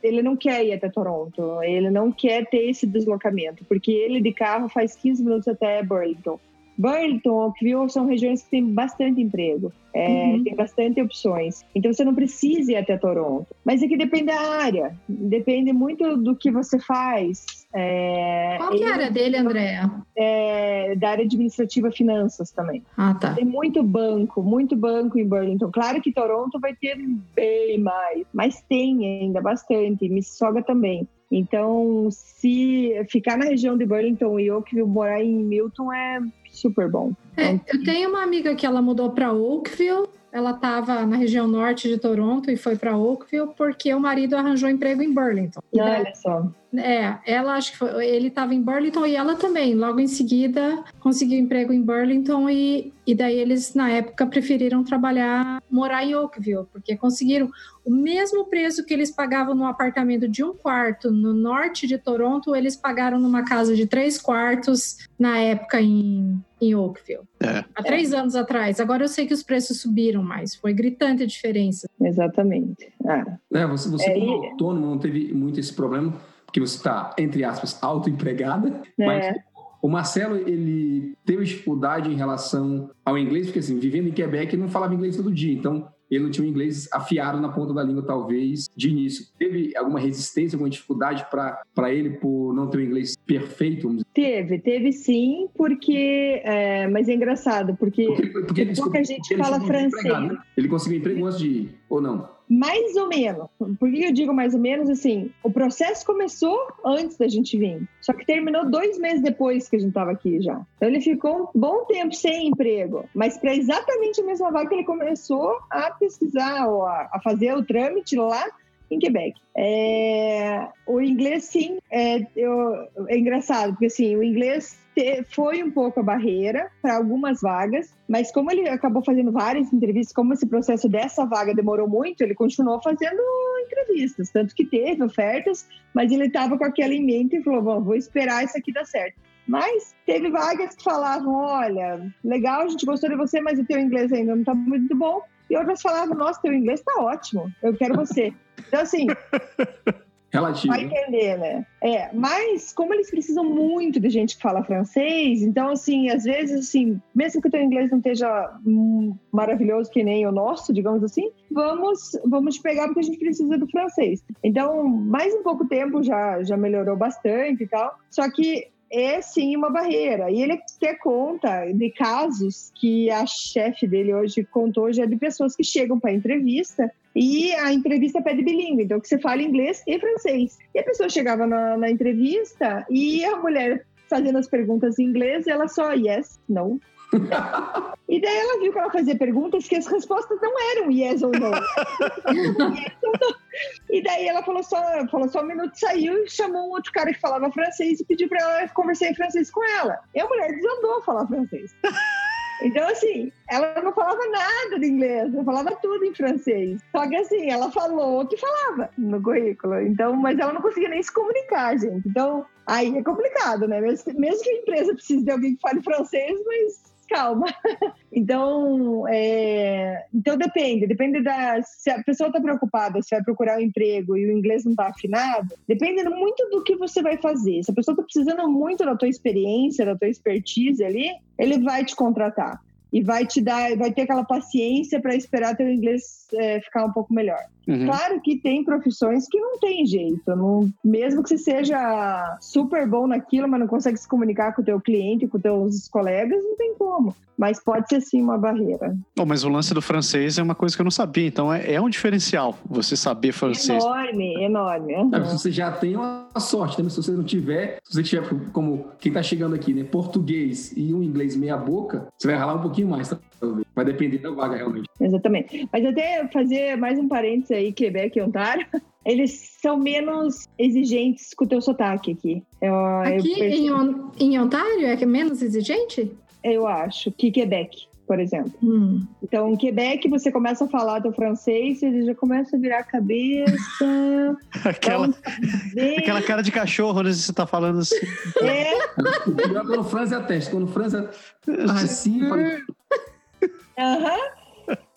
[SPEAKER 5] ele não quer ir até Toronto, ele não quer ter esse deslocamento, porque ele de carro faz 15 minutos até Burlington. Burlington, Oakville são regiões que têm bastante emprego, é, uhum. tem bastante opções. Então você não precisa ir até Toronto. Mas é que depende da área, depende muito do que você faz.
[SPEAKER 4] É, Qual é a área dele, Andréa?
[SPEAKER 5] É, da área administrativa finanças também.
[SPEAKER 4] Ah, tá.
[SPEAKER 5] Tem muito banco, muito banco em Burlington. Claro que Toronto vai ter bem mais, mas tem ainda bastante. Mississauga também. Então, se ficar na região de Burlington e Oakville, morar em Milton é super bom.
[SPEAKER 4] É, eu tenho uma amiga que ela mudou para Oakville. Ela estava na região norte de Toronto e foi para Oakville porque o marido arranjou emprego em Burlington.
[SPEAKER 5] Olha só.
[SPEAKER 4] É, ela acho que foi, ele estava em Burlington e ela também. Logo em seguida conseguiu emprego em Burlington e, e daí eles na época preferiram trabalhar, morar em Oakville, porque conseguiram o mesmo preço que eles pagavam no apartamento de um quarto no norte de Toronto, eles pagaram numa casa de três quartos na época em, em Oakville. É. Há três é. anos atrás. Agora eu sei que os preços subiram mais. Foi gritante a diferença.
[SPEAKER 5] Exatamente.
[SPEAKER 3] Ah. É, você, você é, como autônomo não teve muito esse problema porque você está, entre aspas, autoempregada, é. mas o Marcelo, ele teve dificuldade em relação ao inglês, porque assim, vivendo em Quebec, ele não falava inglês todo dia, então ele não tinha o inglês afiado na ponta da língua, talvez, de início. Teve alguma resistência, alguma dificuldade para ele por não ter o inglês perfeito?
[SPEAKER 5] Teve, teve sim, porque. É, mas é engraçado, porque, porque, porque, porque pouca gente fala francês. Né?
[SPEAKER 3] Ele conseguiu emprego antes de ir, ou não?
[SPEAKER 5] Mais ou menos. Por que eu digo mais ou menos? Assim, o processo começou antes da gente vir. Só que terminou dois meses depois que a gente estava aqui já. Então ele ficou um bom tempo sem emprego. Mas para exatamente a mesma vaga que ele começou a pesquisar ou a, a fazer o trâmite lá em Quebec. É, o inglês, sim, é, eu, é engraçado, porque assim, o inglês foi um pouco a barreira para algumas vagas, mas como ele acabou fazendo várias entrevistas, como esse processo dessa vaga demorou muito, ele continuou fazendo entrevistas, tanto que teve ofertas, mas ele estava com aquela em mente e falou: Bom, vou esperar isso aqui dar certo. Mas teve vagas que falavam: olha, legal, a gente gostou de você, mas o teu inglês ainda não está muito bom. E outras falavam: nossa, teu inglês está ótimo, eu quero você. Então, assim,
[SPEAKER 3] Relativo.
[SPEAKER 5] Vai entender, né? É, mas como eles precisam muito de gente que fala francês, então, assim, às vezes, assim, mesmo que o teu inglês não esteja hum, maravilhoso que nem o nosso, digamos assim, vamos, vamos pegar porque a gente precisa do francês. Então, mais um pouco tempo já, já melhorou bastante e tal, só que é sim uma barreira. E ele quer conta de casos que a chefe dele hoje contou já de pessoas que chegam para entrevista e a entrevista pede bilíngue, então que você fala inglês e francês. E a pessoa chegava na, na entrevista e a mulher fazendo as perguntas em inglês, ela só yes, não. e daí ela viu que ela fazia perguntas que as respostas não eram yes ou não. e daí ela falou só, falou só um minuto, saiu e chamou um outro cara que falava francês e pediu para ela conversar em francês com ela. E a mulher desandou a falar francês. Então, assim, ela não falava nada de inglês, ela falava tudo em francês. Só que, assim, ela falou o que falava no currículo. Então, mas ela não conseguia nem se comunicar, gente. Então, aí é complicado, né? Mesmo, mesmo que a empresa precise de alguém que fale francês, mas calma. Então, é, então depende, depende da se a pessoa está preocupada se vai procurar um emprego e o inglês não está afinado, depende muito do que você vai fazer. Se a pessoa está precisando muito da tua experiência, da tua expertise ali, ele vai te contratar e vai te dar, vai ter aquela paciência para esperar teu inglês é, ficar um pouco melhor. Uhum. Claro que tem profissões que não tem jeito, não, mesmo que você seja super bom naquilo, mas não consegue se comunicar com o teu cliente, com os teus colegas, não tem como. Mas pode ser sim uma barreira.
[SPEAKER 2] Bom, mas o lance do francês é uma coisa que eu não sabia, então é, é um diferencial você saber francês.
[SPEAKER 5] Enorme, enorme. Uhum.
[SPEAKER 3] Você já tem uma sorte, né? Se você não tiver, se você tiver como quem está chegando aqui, né, português e um inglês meia boca, você vai ralar um pouquinho mais, tá? Vai depender da vaga, realmente.
[SPEAKER 5] Exatamente. Mas até fazer mais um parênteses aí, Quebec e Ontário, eles são menos exigentes com o teu sotaque aqui.
[SPEAKER 4] Eu, aqui eu em, on, em Ontário é, é menos exigente?
[SPEAKER 5] Eu acho, que Quebec, por exemplo.
[SPEAKER 4] Hum.
[SPEAKER 5] Então, em Quebec, você começa a falar teu francês, ele já começa a virar a cabeça.
[SPEAKER 2] aquela, aquela cara de cachorro, né? Você tá falando assim.
[SPEAKER 5] É.
[SPEAKER 3] Quando franze a teste, quando franze a... assim,
[SPEAKER 5] Aham.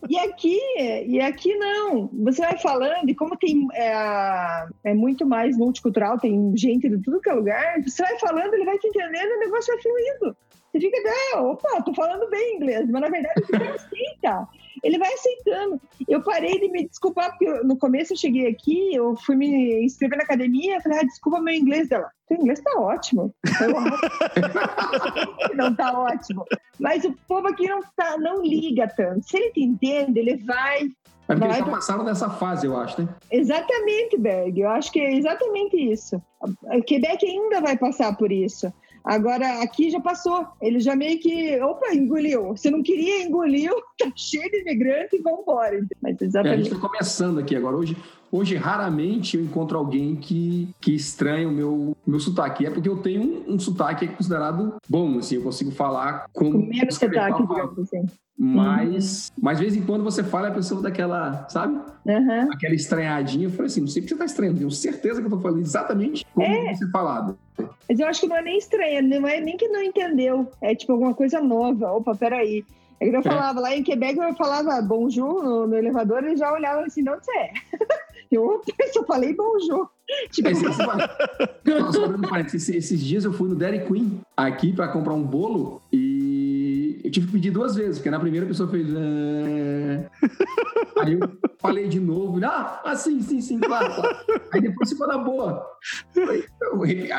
[SPEAKER 5] E aqui, e aqui não. Você vai falando, e como tem é, é, muito mais multicultural, tem gente de tudo que é lugar, você vai falando, ele vai te entendendo, o negócio vai fluindo. Você fica, ah, opa, tô falando bem inglês, mas na verdade não aceita. Ele vai aceitando. Eu parei de me desculpar, porque no começo eu cheguei aqui, eu fui me inscrever na academia, falei, ah, desculpa meu inglês dela. Seu inglês tá ótimo. não tá ótimo. Mas o povo aqui não, tá, não liga tanto. Se ele te entende, ele vai
[SPEAKER 3] é porque eles já passaram dessa fase, eu acho, né?
[SPEAKER 5] Exatamente, Berg. Eu acho que é exatamente isso. Quebec ainda vai passar por isso. Agora, aqui já passou. Ele já meio que, opa, engoliu. Você não queria, engoliu, tá cheio de imigrante e vamos embora. Mas exatamente. É,
[SPEAKER 3] a gente está começando aqui agora. Hoje, hoje, raramente eu encontro alguém que, que estranha o meu, meu sotaque. É porque eu tenho um, um sotaque considerado bom, assim, eu consigo falar com... Com
[SPEAKER 5] menos sotaque, digamos assim.
[SPEAKER 3] Mas, uhum. mas de vez em quando você fala a pessoa daquela, sabe?
[SPEAKER 5] Uhum.
[SPEAKER 3] Aquela estranhadinha. Eu falei assim, não sei porque você tá estranhando, tenho certeza que eu tô falando exatamente como é. você falado.
[SPEAKER 5] Mas eu acho que não é nem estranho, não é nem que não entendeu. É tipo alguma coisa nova. Opa, peraí. É que eu é. falava, lá em Quebec eu falava bonjour no, no elevador, e já olhava assim, não você é. Eu só falei bonjour. Tipo...
[SPEAKER 3] esses, esses dias eu fui no Dairy Queen aqui para comprar um bolo e eu tive que pedir duas vezes, porque na primeira a pessoa fez. É... Aí eu falei de novo, ah, ah sim, sim, sim, claro, claro. Aí depois ficou na boa.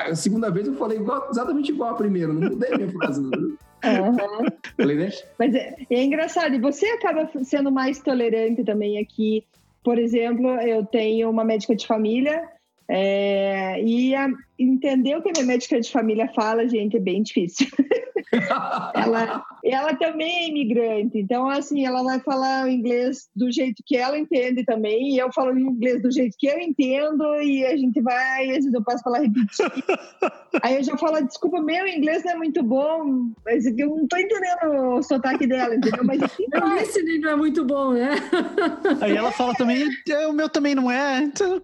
[SPEAKER 3] A segunda vez eu falei igual, exatamente igual a primeira, não mudei minha frase. Uhum.
[SPEAKER 5] Falei, né? Mas é, é engraçado, e você acaba sendo mais tolerante também aqui. Por exemplo, eu tenho uma médica de família É, e a, entender o que a minha médica de família fala, gente, é bem difícil. ela, ela também é imigrante, então, assim, ela vai falar o inglês do jeito que ela entende também, e eu falo inglês do jeito que eu entendo, e a gente vai, às vezes eu passo para ela repetir. Aí eu já falo, desculpa, meu inglês não é muito bom, mas eu não tô entendendo o sotaque dela, entendeu? Mas
[SPEAKER 4] assim, não é muito bom, né?
[SPEAKER 2] Aí ela fala também, é, o meu também não é. Então,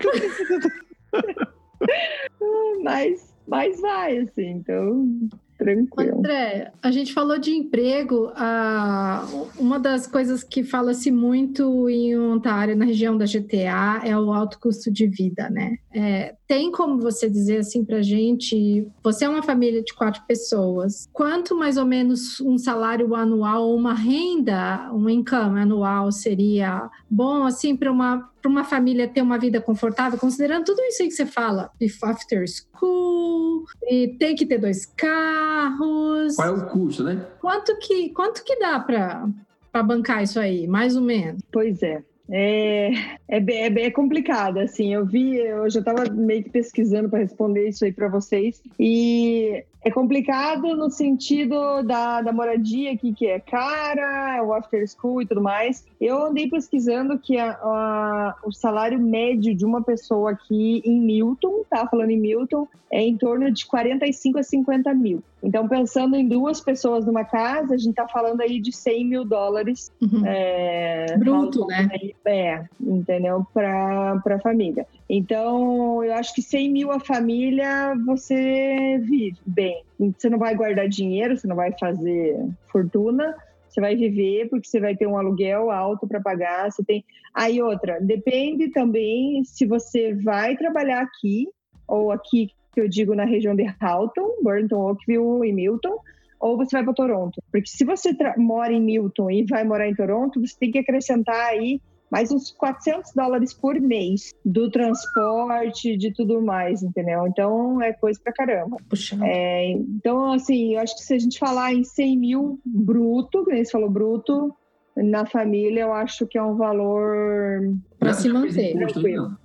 [SPEAKER 5] mas, mas vai, assim, então tranquilo.
[SPEAKER 4] André, a gente falou de emprego. Ah, uma das coisas que fala-se muito em Ontário, na região da GTA, é o alto custo de vida, né? É, tem como você dizer assim para gente? Você é uma família de quatro pessoas. Quanto mais ou menos um salário anual ou uma renda, um income anual seria bom assim para uma para uma família ter uma vida confortável, considerando tudo isso aí que você fala, after school, e tem que ter dois carros.
[SPEAKER 3] Qual é o custo, né?
[SPEAKER 4] Quanto que, quanto que dá para bancar isso aí, mais ou menos?
[SPEAKER 5] Pois é. É, é, é, complicado, assim, eu vi, eu já estava meio que pesquisando para responder isso aí para vocês, e é complicado no sentido da, da moradia aqui, que é cara, o after school e tudo mais. Eu andei pesquisando que a, a, o salário médio de uma pessoa aqui em Milton, tá falando em Milton, é em torno de 45 a 50 mil. Então, pensando em duas pessoas numa casa, a gente tá falando aí de 100 mil dólares.
[SPEAKER 4] Uhum. É, Bruto, né?
[SPEAKER 5] É, entendeu? Para a família. Então, eu acho que 100 mil a família, você vive bem. Você não vai guardar dinheiro, você não vai fazer fortuna, você vai viver porque você vai ter um aluguel alto para pagar. Você tem. Aí outra, depende também se você vai trabalhar aqui ou aqui que eu digo na região de Halton, Burton, Oakville e Milton, ou você vai para Toronto. Porque se você mora em Milton e vai morar em Toronto, você tem que acrescentar aí mais uns 400 dólares por mês do transporte, de tudo mais, entendeu? Então é coisa pra caramba.
[SPEAKER 4] Puxa.
[SPEAKER 5] É, então, assim, eu acho que se a gente falar em 100 mil bruto, que você falou bruto, na família, eu acho que é um valor
[SPEAKER 4] para se manter.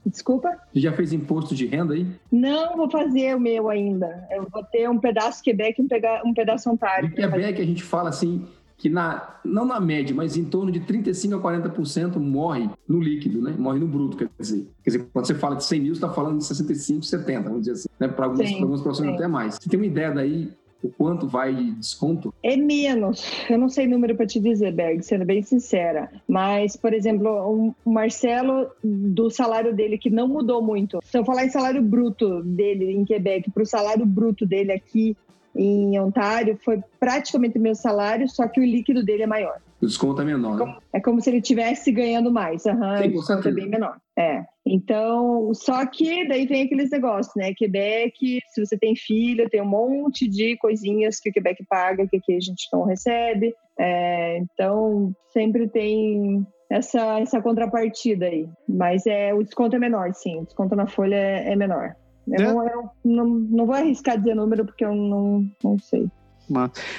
[SPEAKER 5] Desculpa?
[SPEAKER 3] Você já fez imposto de renda aí?
[SPEAKER 5] Não, vou fazer o meu ainda. Eu vou ter um pedaço Quebec e um pedaço Ontário.
[SPEAKER 3] Quebec a gente fala assim, que na, não na média, mas em torno de 35% a 40% morre no líquido, né? Morre no bruto, quer dizer. Quer dizer, quando você fala de 100 mil, você está falando de 65, 70, vamos dizer assim. Né? Para algumas, algumas profissões até mais. Você tem uma ideia daí o quanto vai de desconto?
[SPEAKER 5] É menos. Eu não sei número para te dizer, Berg, sendo bem sincera. Mas, por exemplo, o Marcelo, do salário dele, que não mudou muito. Se eu falar em salário bruto dele em Quebec para o salário bruto dele aqui em Ontário foi praticamente o meu salário, só que o líquido dele é maior.
[SPEAKER 3] O desconto é menor.
[SPEAKER 5] Né? É como se ele estivesse ganhando mais. Uhum, Sim, o desconto é bem menor. É. Então, só que daí vem aqueles negócios, né? Quebec, se você tem filho, tem um monte de coisinhas que o Quebec paga que aqui a gente não recebe. É, então, sempre tem essa, essa contrapartida aí. Mas é, o desconto é menor, sim. O desconto na folha é, é menor. Eu, é. não, eu não, não, vou arriscar dizer número porque eu não, não sei.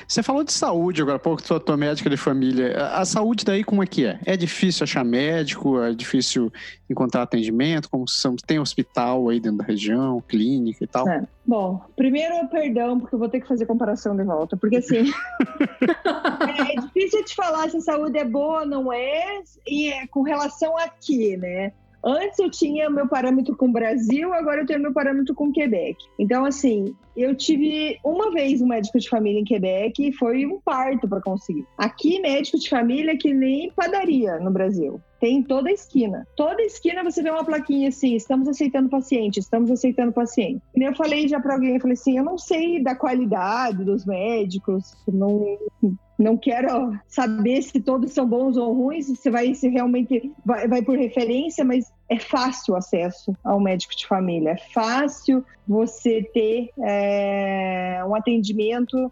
[SPEAKER 2] Você falou de saúde agora há pouco, tua, tua médica de família. A, a, saúde daí como é que é? É difícil achar médico? É difícil encontrar atendimento? Como são, tem hospital aí dentro da região, clínica e tal? É.
[SPEAKER 5] Bom, primeiro, perdão, porque eu vou ter que fazer comparação de volta, porque assim é difícil te falar se a saúde é boa ou não é, e é com relação a quê, né? Antes eu tinha meu parâmetro com o Brasil, agora eu tenho meu parâmetro com o Quebec. Então, assim, eu tive uma vez um médico de família em Quebec e foi um parto para conseguir. Aqui, médico de família é que nem padaria no Brasil. Tem toda a esquina. Toda esquina você vê uma plaquinha assim: estamos aceitando paciente, estamos aceitando paciente. E eu falei já para alguém, eu falei assim: eu não sei da qualidade dos médicos, não, não quero saber se todos são bons ou ruins, se vai se realmente vai, vai por referência, mas é fácil o acesso ao médico de família, é fácil você ter é, um atendimento.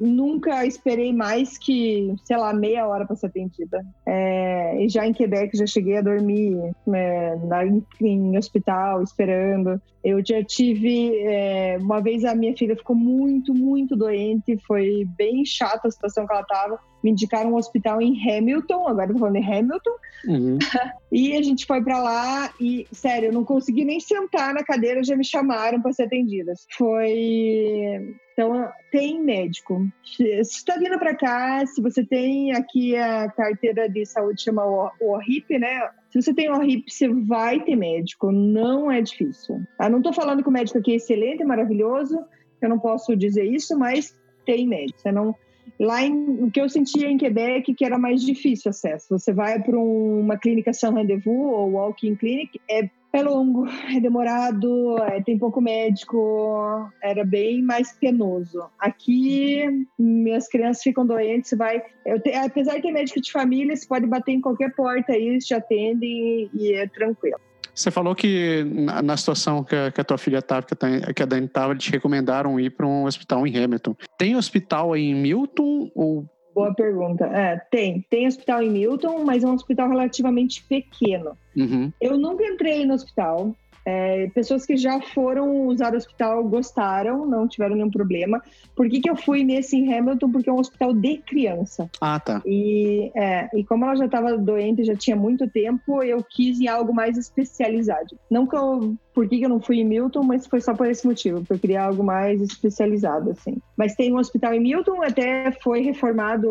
[SPEAKER 5] Nunca esperei mais que, sei lá, meia hora para ser atendida. É, e já em Quebec já cheguei a dormir é, na, em hospital esperando. Eu já tive é, uma vez a minha filha ficou muito, muito doente, foi bem chata a situação que ela estava me indicaram um hospital em Hamilton, agora tô falando em Hamilton, uhum. e a gente foi para lá e, sério, eu não consegui nem sentar na cadeira, já me chamaram para ser atendidas. Foi então, tem médico. Se está vindo para cá, se você tem aqui a carteira de saúde, chama ORIP, né? Se você tem o ORIP, você vai ter médico. Não é difícil. Eu ah, não estou falando que o médico aqui é excelente, é maravilhoso. Eu não posso dizer isso, mas tem médico. Você não... Lá em, o que eu sentia em Quebec que era mais difícil acesso. Você vai para um, uma clínica sans rendezvous ou walk-in clinic, é é longo, é demorado, é, tem pouco médico, era bem mais penoso. Aqui, minhas crianças ficam doentes, vai. Te, apesar de ter médico de família, você pode bater em qualquer porta aí, eles te atendem e é tranquilo.
[SPEAKER 2] Você falou que na, situação que a, que a, tua filha estava, que, que a Dani estava, te recomendaram ir para um hospital em Hamilton. Tem hospital aí em Milton ou
[SPEAKER 5] Boa pergunta. É, tem. Tem hospital em Milton, mas é um hospital relativamente pequeno. Uhum. Eu nunca entrei no hospital. É, pessoas que já foram usar o hospital gostaram, não tiveram nenhum problema. Por que, que eu fui nesse em Hamilton? Porque é um hospital de criança.
[SPEAKER 2] Ah, tá.
[SPEAKER 5] E, é, e como ela já estava doente, já tinha muito tempo, eu quis em algo mais especializado. Não que eu, por que, eu não fui em Milton, mas foi só por esse motivo, porque eu queria algo mais especializado, assim. Mas tem um hospital em Milton, até foi reformado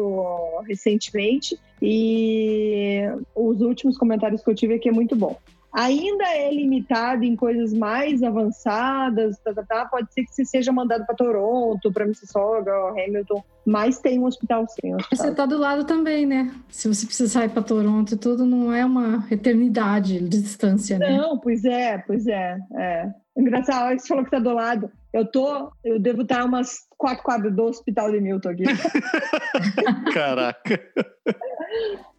[SPEAKER 5] recentemente, e os últimos comentários que eu tive é que é muito bom ainda é limitado em coisas mais avançadas, tá, tá, tá. pode ser que você seja mandado para Toronto, para Mississauga, Hamilton, mas tem um hospital sim. Um hospital.
[SPEAKER 4] Você está do lado também, né? Se você precisar ir para Toronto, tudo não é uma eternidade de distância,
[SPEAKER 5] né? Não, pois é, pois é. é. Engraçado, você falou que está do lado. Eu tô, eu devo estar umas quatro quadras do hospital de Milton aqui.
[SPEAKER 2] Caraca.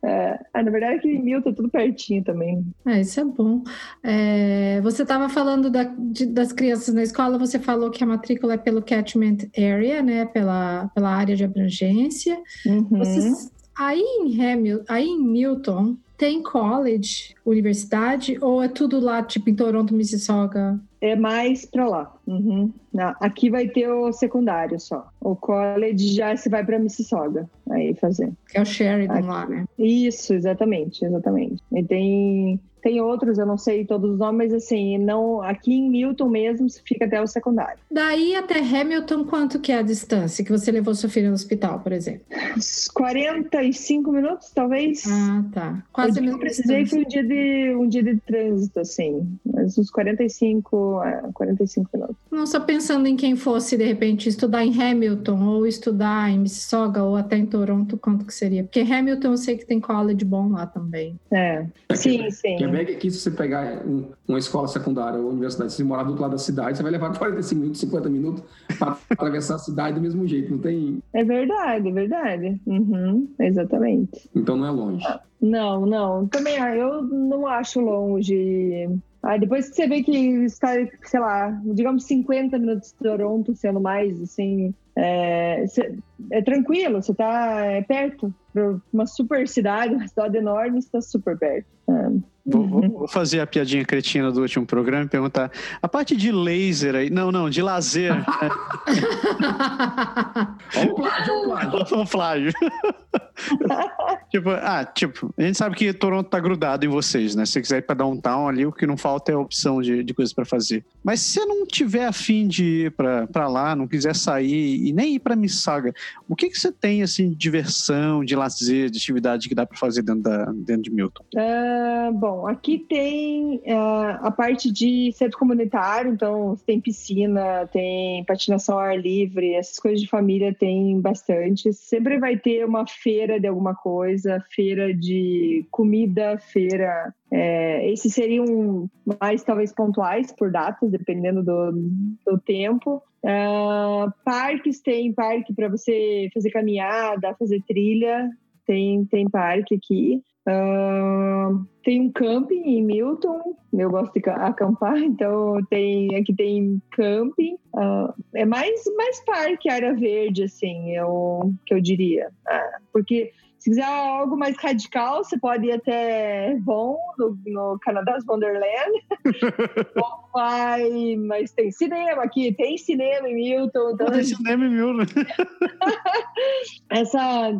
[SPEAKER 5] É, ah, na verdade, aqui em Milton é tudo pertinho também.
[SPEAKER 4] É, isso é bom. É, você estava falando da, de, das crianças na escola, você falou que a matrícula é pelo catchment area, né? Pela, pela área de abrangência. Uhum. Vocês, aí, em Hamilton, aí em Milton, tem college, universidade, ou é tudo lá, tipo em Toronto, Mississauga?
[SPEAKER 5] É mais para lá. Uhum. Não, aqui vai ter o secundário só. O college já se vai para Mississauga aí fazer.
[SPEAKER 4] Que é o Sheridan aqui. lá, né?
[SPEAKER 5] Isso, exatamente, exatamente. E tem tem outros, eu não sei todos os nomes, mas assim, não, aqui em Milton mesmo fica até o secundário.
[SPEAKER 4] Daí até Hamilton, quanto que é a distância que você levou sua filha no hospital, por exemplo?
[SPEAKER 5] Uns 45 minutos, talvez.
[SPEAKER 4] Ah, tá. Quase
[SPEAKER 5] eu precisei foi um dia de um dia de trânsito, assim, mas uns 45, é, 45 minutos.
[SPEAKER 4] Não, só pensando em quem fosse, de repente, estudar em Hamilton, ou estudar em Mississauga, ou até em Toronto, quanto que seria? Porque Hamilton eu sei que tem college bom lá também.
[SPEAKER 5] É, sim, sim.
[SPEAKER 3] Quebec aqui, se você pegar um, uma escola secundária ou universidade, se você morar do outro lado da cidade, você vai levar 45 minutos, 50 minutos para atravessar a cidade do mesmo jeito, não tem...
[SPEAKER 5] É verdade, é verdade. Uhum, exatamente.
[SPEAKER 3] Então não é longe.
[SPEAKER 5] Não, não. Também ah, eu não acho longe. Aí depois que você vê que está, sei lá, digamos 50 minutos de Toronto, sendo mais, assim, é, é tranquilo, você está é perto. Uma super cidade, uma cidade enorme, está super perto. É.
[SPEAKER 2] Vou, uhum. vou, fazer a piadinha cretina do último programa e perguntar: a parte de laser aí. Não, não, de lazer.
[SPEAKER 3] Olha o plágio,
[SPEAKER 2] olha o plágio. tipo, ah, tipo, a gente sabe que Toronto tá grudado em vocês, né? Se você quiser ir pra downtown ali, o que não falta é a opção de, de coisas para fazer. Mas se você não tiver afim de ir pra, pra lá, não quiser sair e nem ir pra Missaga, o que que você tem, assim, de diversão, de lazer, de atividade que dá para fazer dentro, da, dentro de Milton?
[SPEAKER 5] Uh, bom, aqui tem uh, a parte de centro comunitário, então tem piscina, tem patinação ao ar livre, essas coisas de família tem bastante. Sempre vai ter uma feira de alguma coisa, feira de comida, feira. É, esses seriam mais talvez pontuais por datas, dependendo do, do tempo. Uh, parques tem parque para você fazer caminhada, fazer trilha, tem, tem parque aqui. Uh, tem um camping em Milton, eu gosto de acampar, então tem aqui tem camping. Uh, é mais, mais parque, área verde, assim, eu, que eu diria. Uh, porque se quiser algo mais radical, você pode ir até Von, no, no Canadá Wonderland. Vai, mas tem cinema aqui, tem cinema em Milton.
[SPEAKER 2] Então... Tem cinema em Milton.
[SPEAKER 5] Essa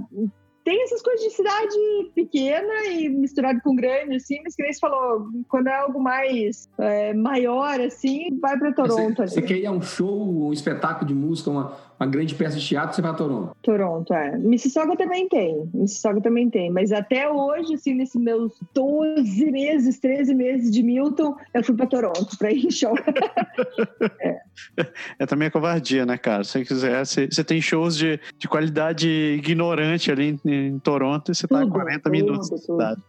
[SPEAKER 5] tem essas coisas de cidade pequena e misturado com grande, assim, mas que nem você falou, quando é algo mais é, maior, assim, vai para Toronto.
[SPEAKER 3] Você, você quer ir a um show, um espetáculo de música, uma, uma grande peça de teatro, você vai a Toronto?
[SPEAKER 5] Toronto, é. Mississauga também tem. Mississauga também tem. Mas até hoje, assim, nesses meus 12 meses, 13 meses de Milton, eu fui para Toronto para ir em show.
[SPEAKER 2] é. é também a covardia, né, cara? Se você quiser, você, você tem shows de, de qualidade ignorante ali em, em Toronto e você tá a 40 tudo, minutos tudo. cidade.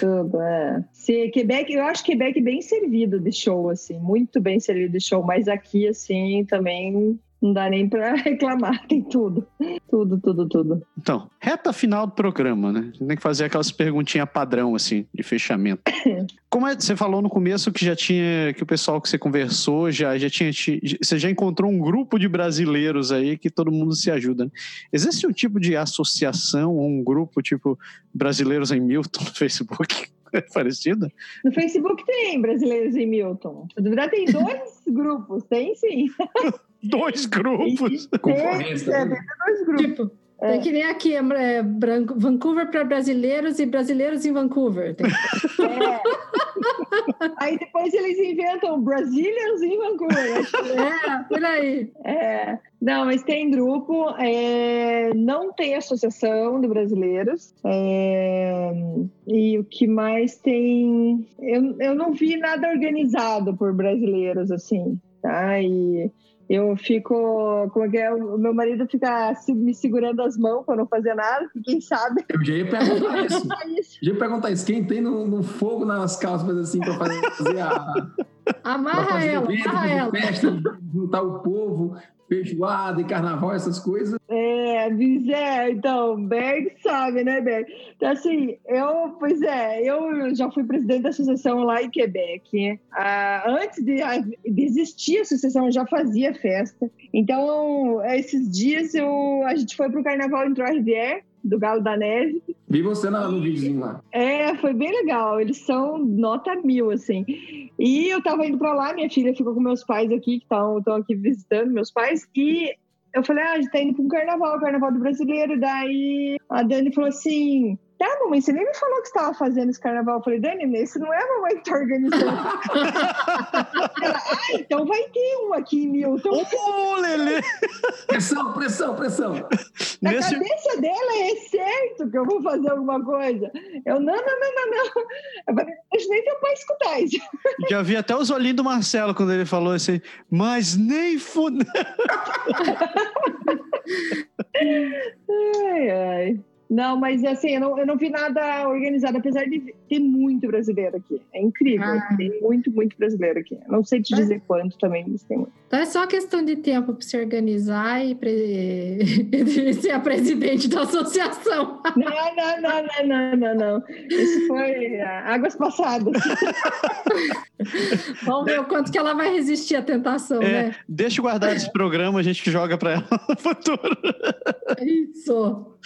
[SPEAKER 5] Tudo, é. Se, Quebec, eu acho Quebec bem servido de show, assim, muito bem servido de show, mas aqui, assim, também não dá nem para reclamar, tem tudo. Tudo, tudo, tudo.
[SPEAKER 2] Então, reta final do programa, né? Tem que fazer aquelas perguntinhas padrão, assim, de fechamento. Como é, você falou no começo que já tinha, que o pessoal que você conversou já, já tinha, você já encontrou um grupo de brasileiros aí que todo mundo se ajuda. Né? Existe um tipo de associação um grupo tipo brasileiros em Milton no Facebook? É parecido?
[SPEAKER 5] No Facebook tem brasileiros em Milton. Na verdade, tem dois grupos, tem sim.
[SPEAKER 2] dois grupos.
[SPEAKER 5] Concorrência. É, dois grupos. Tipo,
[SPEAKER 4] é. Tem que nem aqui, é, Branco, Vancouver para brasileiros e brasileiros em Vancouver. Tem... É.
[SPEAKER 5] aí depois eles inventam Brazilians em Vancouver.
[SPEAKER 4] É, por aí.
[SPEAKER 5] É. Não, mas tem grupo, é, não tem associação de brasileiros. É, e o que mais tem. Eu, eu não vi nada organizado por brasileiros, assim. Tá? E eu fico. Como é que é? O meu marido fica me segurando as mãos para não fazer nada, quem sabe.
[SPEAKER 3] Eu já ia perguntar isso. Já ia perguntar isso. Quem tem no, no fogo nas calças assim para fazer a.
[SPEAKER 4] Amarra fazer ela, evento, amarra ela.
[SPEAKER 3] Festa, juntar o povo feijoada e carnaval, essas coisas.
[SPEAKER 5] É, Bizé, então, Berg sabe, né, Berg? Então, assim, eu, pois é, eu já fui presidente da associação lá em Quebec. Ah, antes de, de existir a associação, eu já fazia festa. Então, esses dias eu, a gente foi pro carnaval em Trois-Rivières, do Galo da Neve.
[SPEAKER 3] Vi você no, no videozinho lá.
[SPEAKER 5] É, foi bem legal. Eles são nota mil, assim. E eu tava indo pra lá, minha filha ficou com meus pais aqui, que estão aqui visitando meus pais, e eu falei, ah, a gente tá indo pra um carnaval, carnaval do brasileiro. Daí a Dani falou assim: Tá, mamãe, você nem me falou que estava fazendo esse carnaval. Eu falei, Dani, esse não é a mamãe que tá organizando. Ela, ah, então vai ter um aqui em Milton. Ô,
[SPEAKER 2] oh, Lelê!
[SPEAKER 3] Pressão, pressão, pressão.
[SPEAKER 5] Na Nesse... cabeça dela é certo que eu vou fazer alguma coisa. Eu, não, não, não, não, não. Eu falei, deixa nem teu pai escutar isso.
[SPEAKER 2] Já vi até os olhinhos do Marcelo quando ele falou assim, mas nem fudeu.
[SPEAKER 5] ai, ai. Não, mas assim, eu não, eu não vi nada organizado, apesar de ter muito brasileiro aqui. É incrível. Ah. Tem muito, muito brasileiro aqui. Não sei te dizer quanto também, mas tem muito.
[SPEAKER 4] Então é só questão de tempo para se organizar e, pre... ser a presidente da associação.
[SPEAKER 5] Não, não, não, não, não, não, não. Isso foi águas passadas.
[SPEAKER 4] Vamos ver o quanto que ela vai resistir à tentação, é, né?
[SPEAKER 2] Deixa eu guardar esse programa, a gente joga para ela no futuro.
[SPEAKER 4] Isso.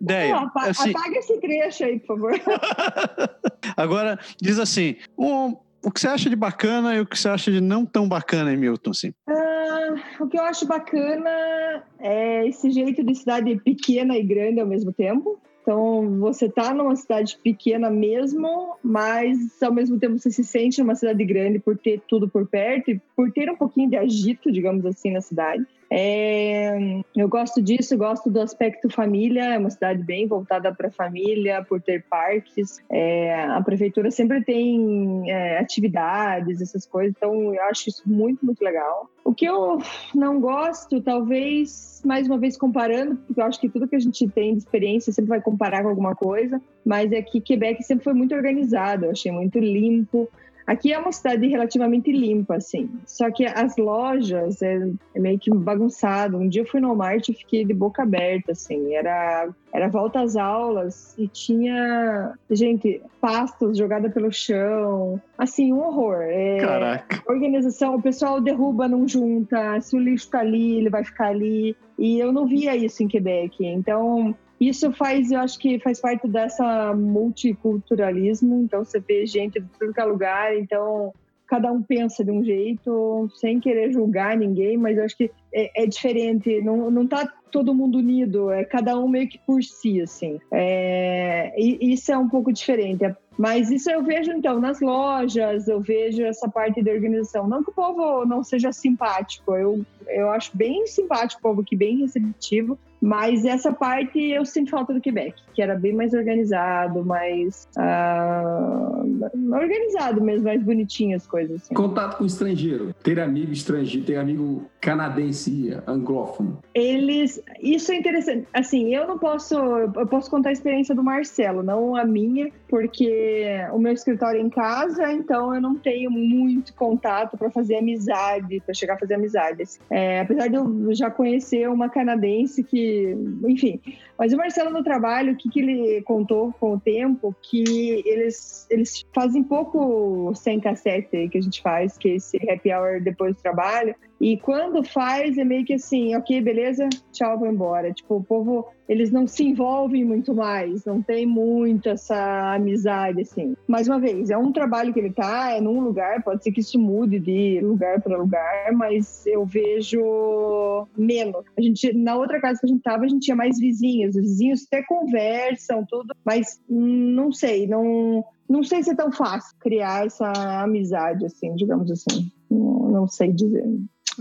[SPEAKER 2] Deia,
[SPEAKER 5] apaga, assim, apaga esse trecho aí, por favor.
[SPEAKER 2] Agora, diz assim: um, o que você acha de bacana e o que você acha de não tão bacana em Milton? Assim?
[SPEAKER 5] Uh, o que eu acho bacana é esse jeito de cidade pequena e grande ao mesmo tempo. Então, você está numa cidade pequena mesmo, mas ao mesmo tempo você se sente numa cidade grande por ter tudo por perto e por ter um pouquinho de agito, digamos assim, na cidade. É, eu gosto disso, gosto do aspecto família, é uma cidade bem voltada para a família, por ter parques. É, a prefeitura sempre tem é, atividades, essas coisas, então eu acho isso muito, muito legal. O que eu não gosto, talvez, mais uma vez comparando, porque eu acho que tudo que a gente tem de experiência sempre vai comparar com alguma coisa, mas é que Quebec sempre foi muito organizado, eu achei muito limpo. Aqui é uma cidade relativamente limpa, assim. Só que as lojas é, é, meio que bagunçado. Um dia eu fui no Walmart e fiquei de boca aberta, assim. Era, era volta às aulas e tinha, gente, pastas jogadas pelo chão. Assim, um horror. É,
[SPEAKER 2] Caraca.
[SPEAKER 5] Organização, o pessoal derruba, não junta. Se o lixo tá ali, ele vai ficar ali. E eu não via isso em Quebec. Então, isso faz, eu acho que faz parte dessa multiculturalismo. Então você vê gente de todo é lugar. Então cada um pensa de um jeito, sem querer julgar ninguém, mas eu acho que é, é diferente, não, não tá todo mundo unido, é cada um meio que por si, assim. É, e isso é um pouco diferente. Mas isso eu vejo, então, nas lojas, eu vejo essa parte da organização. Não que o povo não seja simpático, eu, eu acho bem simpático o povo aqui, bem receptivo, mas essa parte eu sinto falta do Quebec, que era bem mais organizado, mais uh, organizado mesmo, mais bonitinho as coisas. Assim.
[SPEAKER 3] Contato com estrangeiro, ter amigo estrangeiro, ter amigo canadense, anglófono.
[SPEAKER 5] Eles, isso é interessante. Assim, eu não posso, eu posso contar a experiência do Marcelo, não a minha, porque o meu escritório é em casa, então eu não tenho muito contato para fazer amizade, para chegar a fazer amizades. É, apesar de eu já conhecer uma canadense que enfim. Mas o Marcelo no trabalho, o que, que ele contou com o tempo, que eles, eles fazem pouco sem cassete que a gente faz, que é esse happy hour depois do trabalho, e quando faz, é meio que assim, ok, beleza, tchau, vou embora. Tipo, o povo, eles não se envolvem muito mais, não tem muito essa amizade, assim. Mais uma vez, é um trabalho que ele tá, é num lugar, pode ser que isso mude de lugar para lugar, mas eu vejo menos. A gente, na outra casa que a gente tava, a gente tinha mais vizinhos, os vizinhos até conversam, tudo, mas não sei, não, não sei se é tão fácil criar essa amizade, assim, digamos assim. Não, não sei dizer.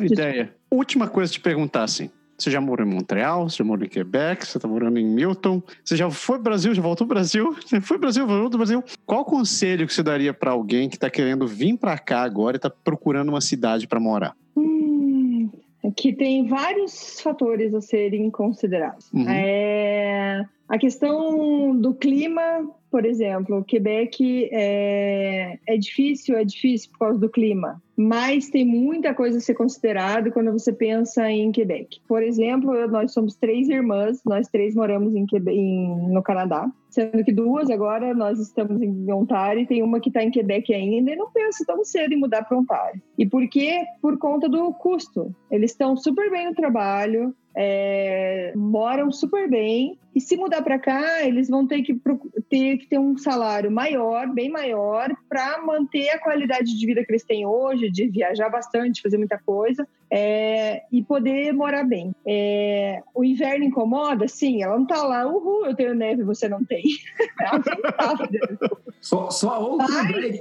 [SPEAKER 2] Ideia. Última coisa de perguntar, assim. Você já morou em Montreal, você já morou em Quebec, você está morando em Milton, você já foi para o Brasil, já voltou para o Brasil, você foi para o Brasil, voltou para o Brasil. Qual conselho que você daria para alguém que está querendo vir para cá agora e está procurando uma cidade para morar?
[SPEAKER 5] Hum, que tem vários fatores a serem considerados. Uhum. É, a questão do clima por exemplo, Quebec é, é difícil, é difícil por causa do clima, mas tem muita coisa a ser considerada quando você pensa em Quebec. Por exemplo, nós somos três irmãs, nós três moramos em em, no Canadá, sendo que duas agora nós estamos em Ontário e tem uma que está em Quebec ainda e não pensa tão cedo em mudar para Ontário. E por quê? Por conta do custo. Eles estão super bem no trabalho, é, moram super bem e se mudar para cá eles vão ter que ter que ter um salário maior, bem maior, para manter a qualidade de vida que eles têm hoje, de viajar bastante, fazer muita coisa é, e poder morar bem. É, o inverno incomoda, sim. Ela não tá lá, uhul, eu tenho neve, você não tem. ela não tá
[SPEAKER 3] só, só a outra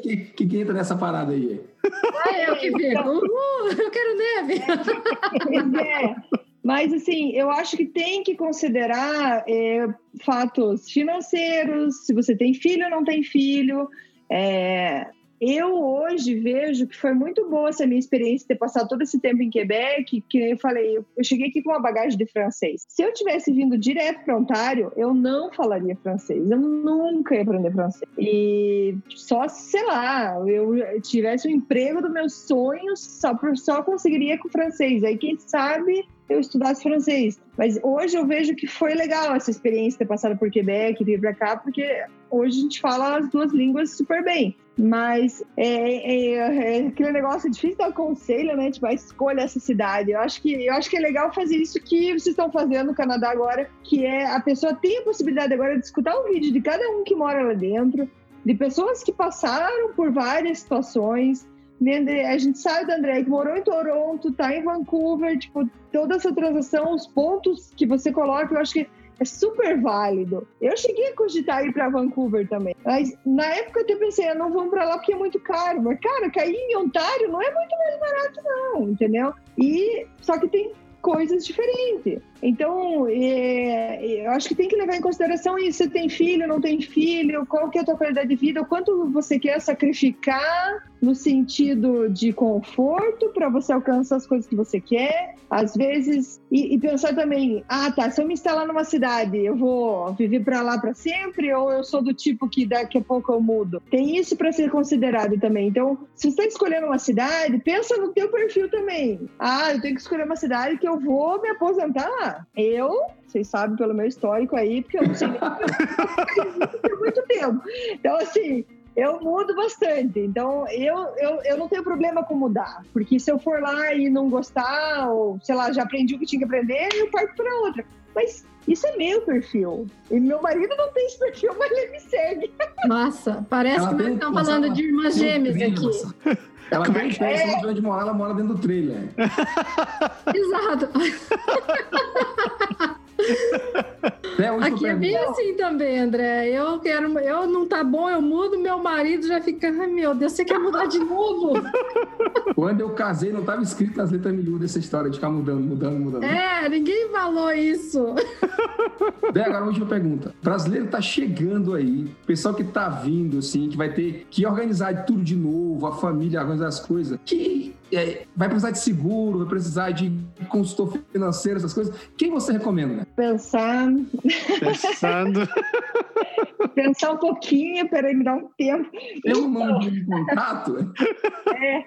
[SPEAKER 3] que, que, que entra nessa parada aí.
[SPEAKER 4] Ah, eu que fico, uhul, eu quero neve.
[SPEAKER 5] é. Mas, assim, eu acho que tem que considerar é, fatos financeiros, se você tem filho ou não tem filho. É, eu hoje vejo que foi muito boa essa minha experiência ter passado todo esse tempo em Quebec, que eu falei, eu cheguei aqui com uma bagagem de francês. Se eu tivesse vindo direto para Ontário, eu não falaria francês, eu nunca ia aprender francês. E só, sei lá, eu tivesse o um emprego dos meus sonhos, só, só conseguiria com francês. Aí quem sabe eu estudasse francês. Mas hoje eu vejo que foi legal essa experiência ter passado por Quebec, vir para cá, porque hoje a gente fala as duas línguas super bem. Mas é, é, é aquele negócio difícil dar conselho, né? Tipo, escolha essa cidade. Eu acho que eu acho que é legal fazer isso que vocês estão fazendo no Canadá agora, que é a pessoa tem a possibilidade agora de escutar o vídeo de cada um que mora lá dentro, de pessoas que passaram por várias situações, a gente sabe da André que morou em Toronto, tá em Vancouver, tipo, toda essa transação, os pontos que você coloca, eu acho que é super válido. Eu cheguei a cogitar ir para Vancouver também, mas na época eu até pensei, não vamos para lá porque é muito caro. Mas, cara, cair em Ontário não é muito mais barato, não, entendeu? E só que tem coisas diferentes. Então, é, eu acho que tem que levar em consideração isso. Você tem filho, não tem filho, qual que é a tua qualidade de vida, o quanto você quer sacrificar no sentido de conforto para você alcançar as coisas que você quer. Às vezes, e, e, pensar também, ah, tá, se eu me instalar numa cidade, eu vou viver para lá para sempre ou eu sou do tipo que daqui a pouco eu mudo? Tem isso para ser considerado também. Então, se você está escolhendo uma cidade, pensa no teu perfil também. Ah, eu tenho que escolher uma cidade que eu vou me aposentar eu, vocês sabem pelo meu histórico aí, porque eu não sei nem por muito tempo. Então, assim, eu mudo bastante. Então, eu, eu, eu não tenho problema com mudar. Porque se eu for lá e não gostar, ou sei lá, já aprendi o que tinha que aprender, eu parto para outra. Mas isso é meu perfil. E meu marido não tem esse perfil, mas ele me segue.
[SPEAKER 4] Nossa, parece Ela que nós estamos falando de irmãs gêmeas aqui.
[SPEAKER 3] Ela é? pensa é? onde mora, ela mora dentro do trailer.
[SPEAKER 4] Exato. É, Aqui é bem assim também, André. Eu quero, eu não tá bom, eu mudo, meu marido já fica, ai meu Deus, você quer mudar de novo?
[SPEAKER 3] Quando eu casei, não estava escrito nas letras miúdas essa história de ficar mudando, mudando, mudando.
[SPEAKER 4] É, ninguém falou isso.
[SPEAKER 3] Daí agora a última pergunta. O brasileiro tá chegando aí, pessoal que tá vindo, assim, que vai ter que organizar tudo de novo, a família organizar as coisas, que é, vai precisar de seguro, vai precisar de consultor financeiro, essas coisas. Quem você recomenda?
[SPEAKER 5] Pensar.
[SPEAKER 2] Pensando.
[SPEAKER 5] Pensar um pouquinho, peraí, me dá um tempo.
[SPEAKER 3] Eu então... mando um contato?
[SPEAKER 5] É.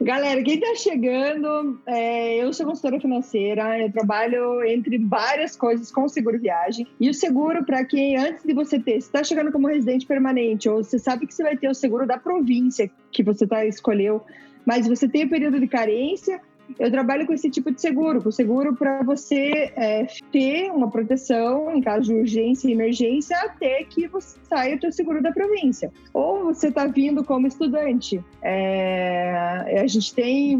[SPEAKER 5] Galera, quem está chegando, é, eu sou consultora financeira, eu trabalho entre várias coisas com seguro viagem. E o seguro, para quem, antes de você ter, se está chegando como residente permanente, ou você sabe que você vai ter o seguro da província que você tá, escolheu mas você tem o período de carência, eu trabalho com esse tipo de seguro, com seguro para você é, ter uma proteção em caso de urgência e emergência até que você saia o seu seguro da província. Ou você está vindo como estudante. É, a gente tem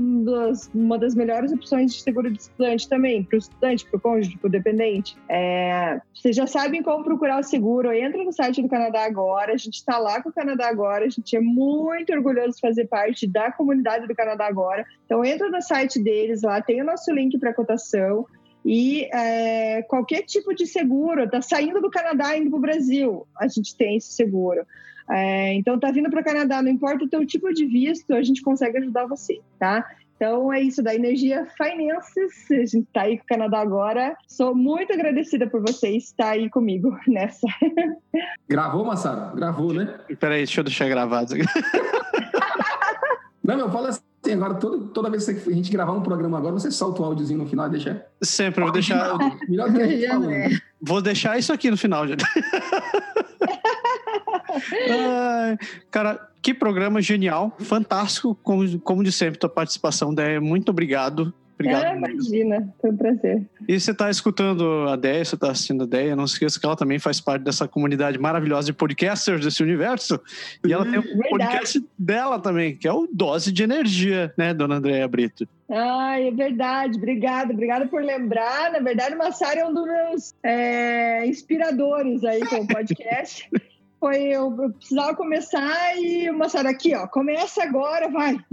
[SPEAKER 5] uma das melhores opções de seguro de estudante também, para o estudante, para o cônjuge, para o dependente. É, vocês já sabem como procurar o seguro, entra no site do Canadá agora, a gente está lá com o Canadá agora, a gente é muito orgulhoso de fazer parte da comunidade do Canadá agora. Então entra no site deles lá, tem o nosso link para cotação. E é, qualquer tipo de seguro, está saindo do Canadá indo para o Brasil, a gente tem esse seguro. É, então, está vindo para o Canadá, não importa o teu tipo de visto, a gente consegue ajudar você, tá? Então é isso da Energia Finances. A gente está aí com o Canadá agora. Sou muito agradecida por vocês estar aí comigo nessa.
[SPEAKER 3] Gravou, Massaro? Gravou, né?
[SPEAKER 2] Peraí, deixa eu deixar gravado.
[SPEAKER 3] Não, eu falo assim, agora toda, toda vez que a gente gravar um programa agora, você solta o áudiozinho no final e deixa.
[SPEAKER 2] Sempre, vou deixar.
[SPEAKER 3] Melhor que a gente falou.
[SPEAKER 2] Vou deixar isso aqui no final, gente. Ai, cara, que programa genial, fantástico, como, como de sempre, tua participação, Déia. Muito obrigado. Obrigado.
[SPEAKER 5] É, imagina, foi um prazer.
[SPEAKER 2] E você está escutando a Déia, você está assistindo a Déia, não se esqueça que ela também faz parte dessa comunidade maravilhosa de podcasters desse universo. E ela tem um Verdade. podcast dela também, que é o Dose de Energia, né, dona Andréia Brito?
[SPEAKER 5] Ai, é verdade. Obrigada, obrigada por lembrar. Na verdade, o Massari é um dos meus é, inspiradores aí com o podcast. foi eu, precisava começar e moçada aqui, ó, começa agora, vai.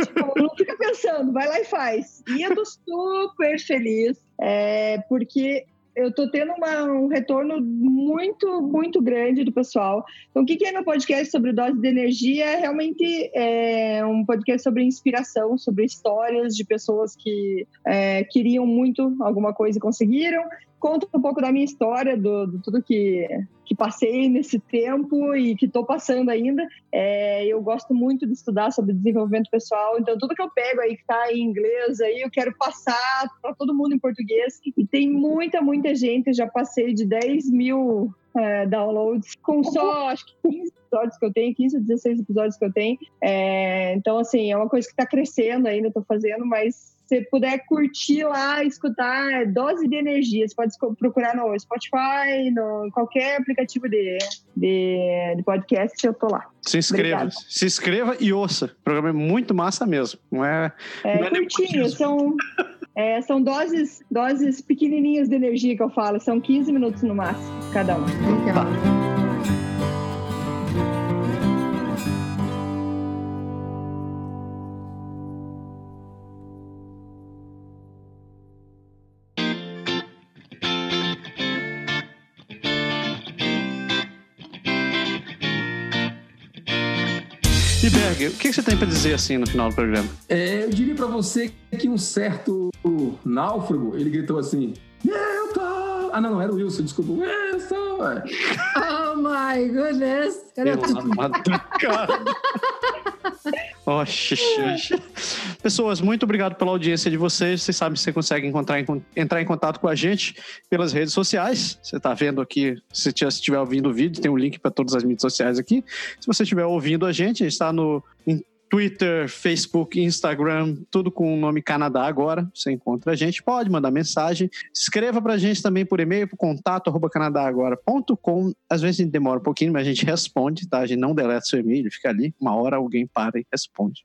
[SPEAKER 5] tipo, não fica pensando, vai lá e faz. E eu tô super feliz, é, porque eu tô tendo uma, um retorno muito, muito grande do pessoal. Então, o que, que é meu podcast sobre dose de energia? É realmente é um podcast sobre inspiração, sobre histórias de pessoas que é, queriam muito alguma coisa e conseguiram conta um pouco da minha história, do, do tudo que, que passei nesse tempo e que estou passando ainda. É, eu gosto muito de estudar sobre desenvolvimento pessoal, então tudo que eu pego aí que está em inglês, aí eu quero passar para todo mundo em português. E tem muita, muita gente, já passei de 10 mil é, downloads com só, acho que 15 episódios que eu tenho, 15 ou 16 episódios que eu tenho. É, então, assim, é uma coisa que está crescendo ainda, estou fazendo, mas você puder curtir lá, escutar é Dose de Energia, você pode procurar no Spotify, no qualquer aplicativo de, de, de podcast, eu tô lá.
[SPEAKER 2] Se inscreva, Obrigada. se inscreva e ouça. O programa é muito massa mesmo. Não é,
[SPEAKER 5] é, não é curtinho, são, é, são doses, doses pequenininhas de energia que eu falo, são 15 minutos no máximo, cada um. Legal.
[SPEAKER 2] Berg, o que você tem para dizer assim no final do programa?
[SPEAKER 3] É, eu diria para você que um certo náufrago, ele gritou assim: Eu tô. Ah, não, não, era o Wilson, desculpa. Wilson!
[SPEAKER 4] Oh my goodness!
[SPEAKER 2] Cara, cara. Oxe, Pessoas, muito obrigado pela audiência de vocês. Vocês sabem que você consegue encontrar, entrar em contato com a gente pelas redes sociais. Você está vendo aqui, se estiver ouvindo o vídeo, tem um link para todas as mídias sociais aqui. Se você estiver ouvindo a gente, a gente está no Twitter, Facebook, Instagram, tudo com o nome Canadá agora. Você encontra a gente, pode mandar mensagem. Escreva pra gente também por e-mail, por contato arroba canadagora.com. Às vezes a gente demora um pouquinho, mas a gente responde, tá? A gente não deleta seu e-mail, fica ali. Uma hora alguém para e responde.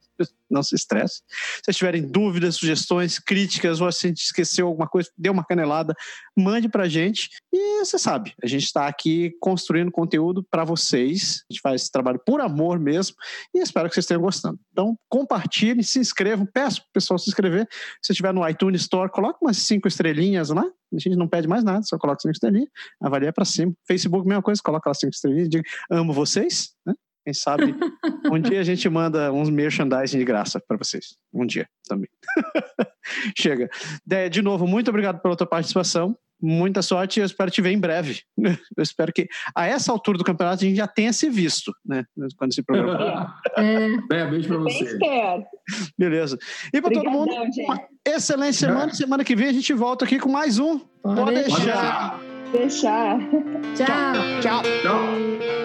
[SPEAKER 2] Não se estresse. Se vocês tiverem dúvidas, sugestões, críticas, ou se a gente esqueceu alguma coisa, dê uma canelada, mande pra gente. E você sabe, a gente está aqui construindo conteúdo para vocês. A gente faz esse trabalho por amor mesmo e espero que vocês tenham gostando. Então, compartilhem, se inscrevam, peço para o pessoal se inscrever. Se estiver no iTunes Store, coloca umas cinco estrelinhas lá. A gente não pede mais nada, só coloca cinco estrelinhas, avalia para cima. Facebook, mesma coisa, coloca lá cinco estrelinhas, diga amo vocês, né? Quem sabe um dia a gente manda uns merchandising de graça para vocês. Um dia também. Chega. De novo, muito obrigado pela tua participação muita sorte e eu espero te ver em breve. Eu espero que a essa altura do campeonato a gente já tenha se visto, né? Quando esse programa.
[SPEAKER 3] é. é, beijo pra você.
[SPEAKER 2] Beleza. E para todo mundo, uma excelente semana. É. Semana que vem a gente volta aqui com mais um.
[SPEAKER 5] Pode, Pode deixar.
[SPEAKER 4] Deixar.
[SPEAKER 5] Tchau.
[SPEAKER 2] Tchau. Tchau.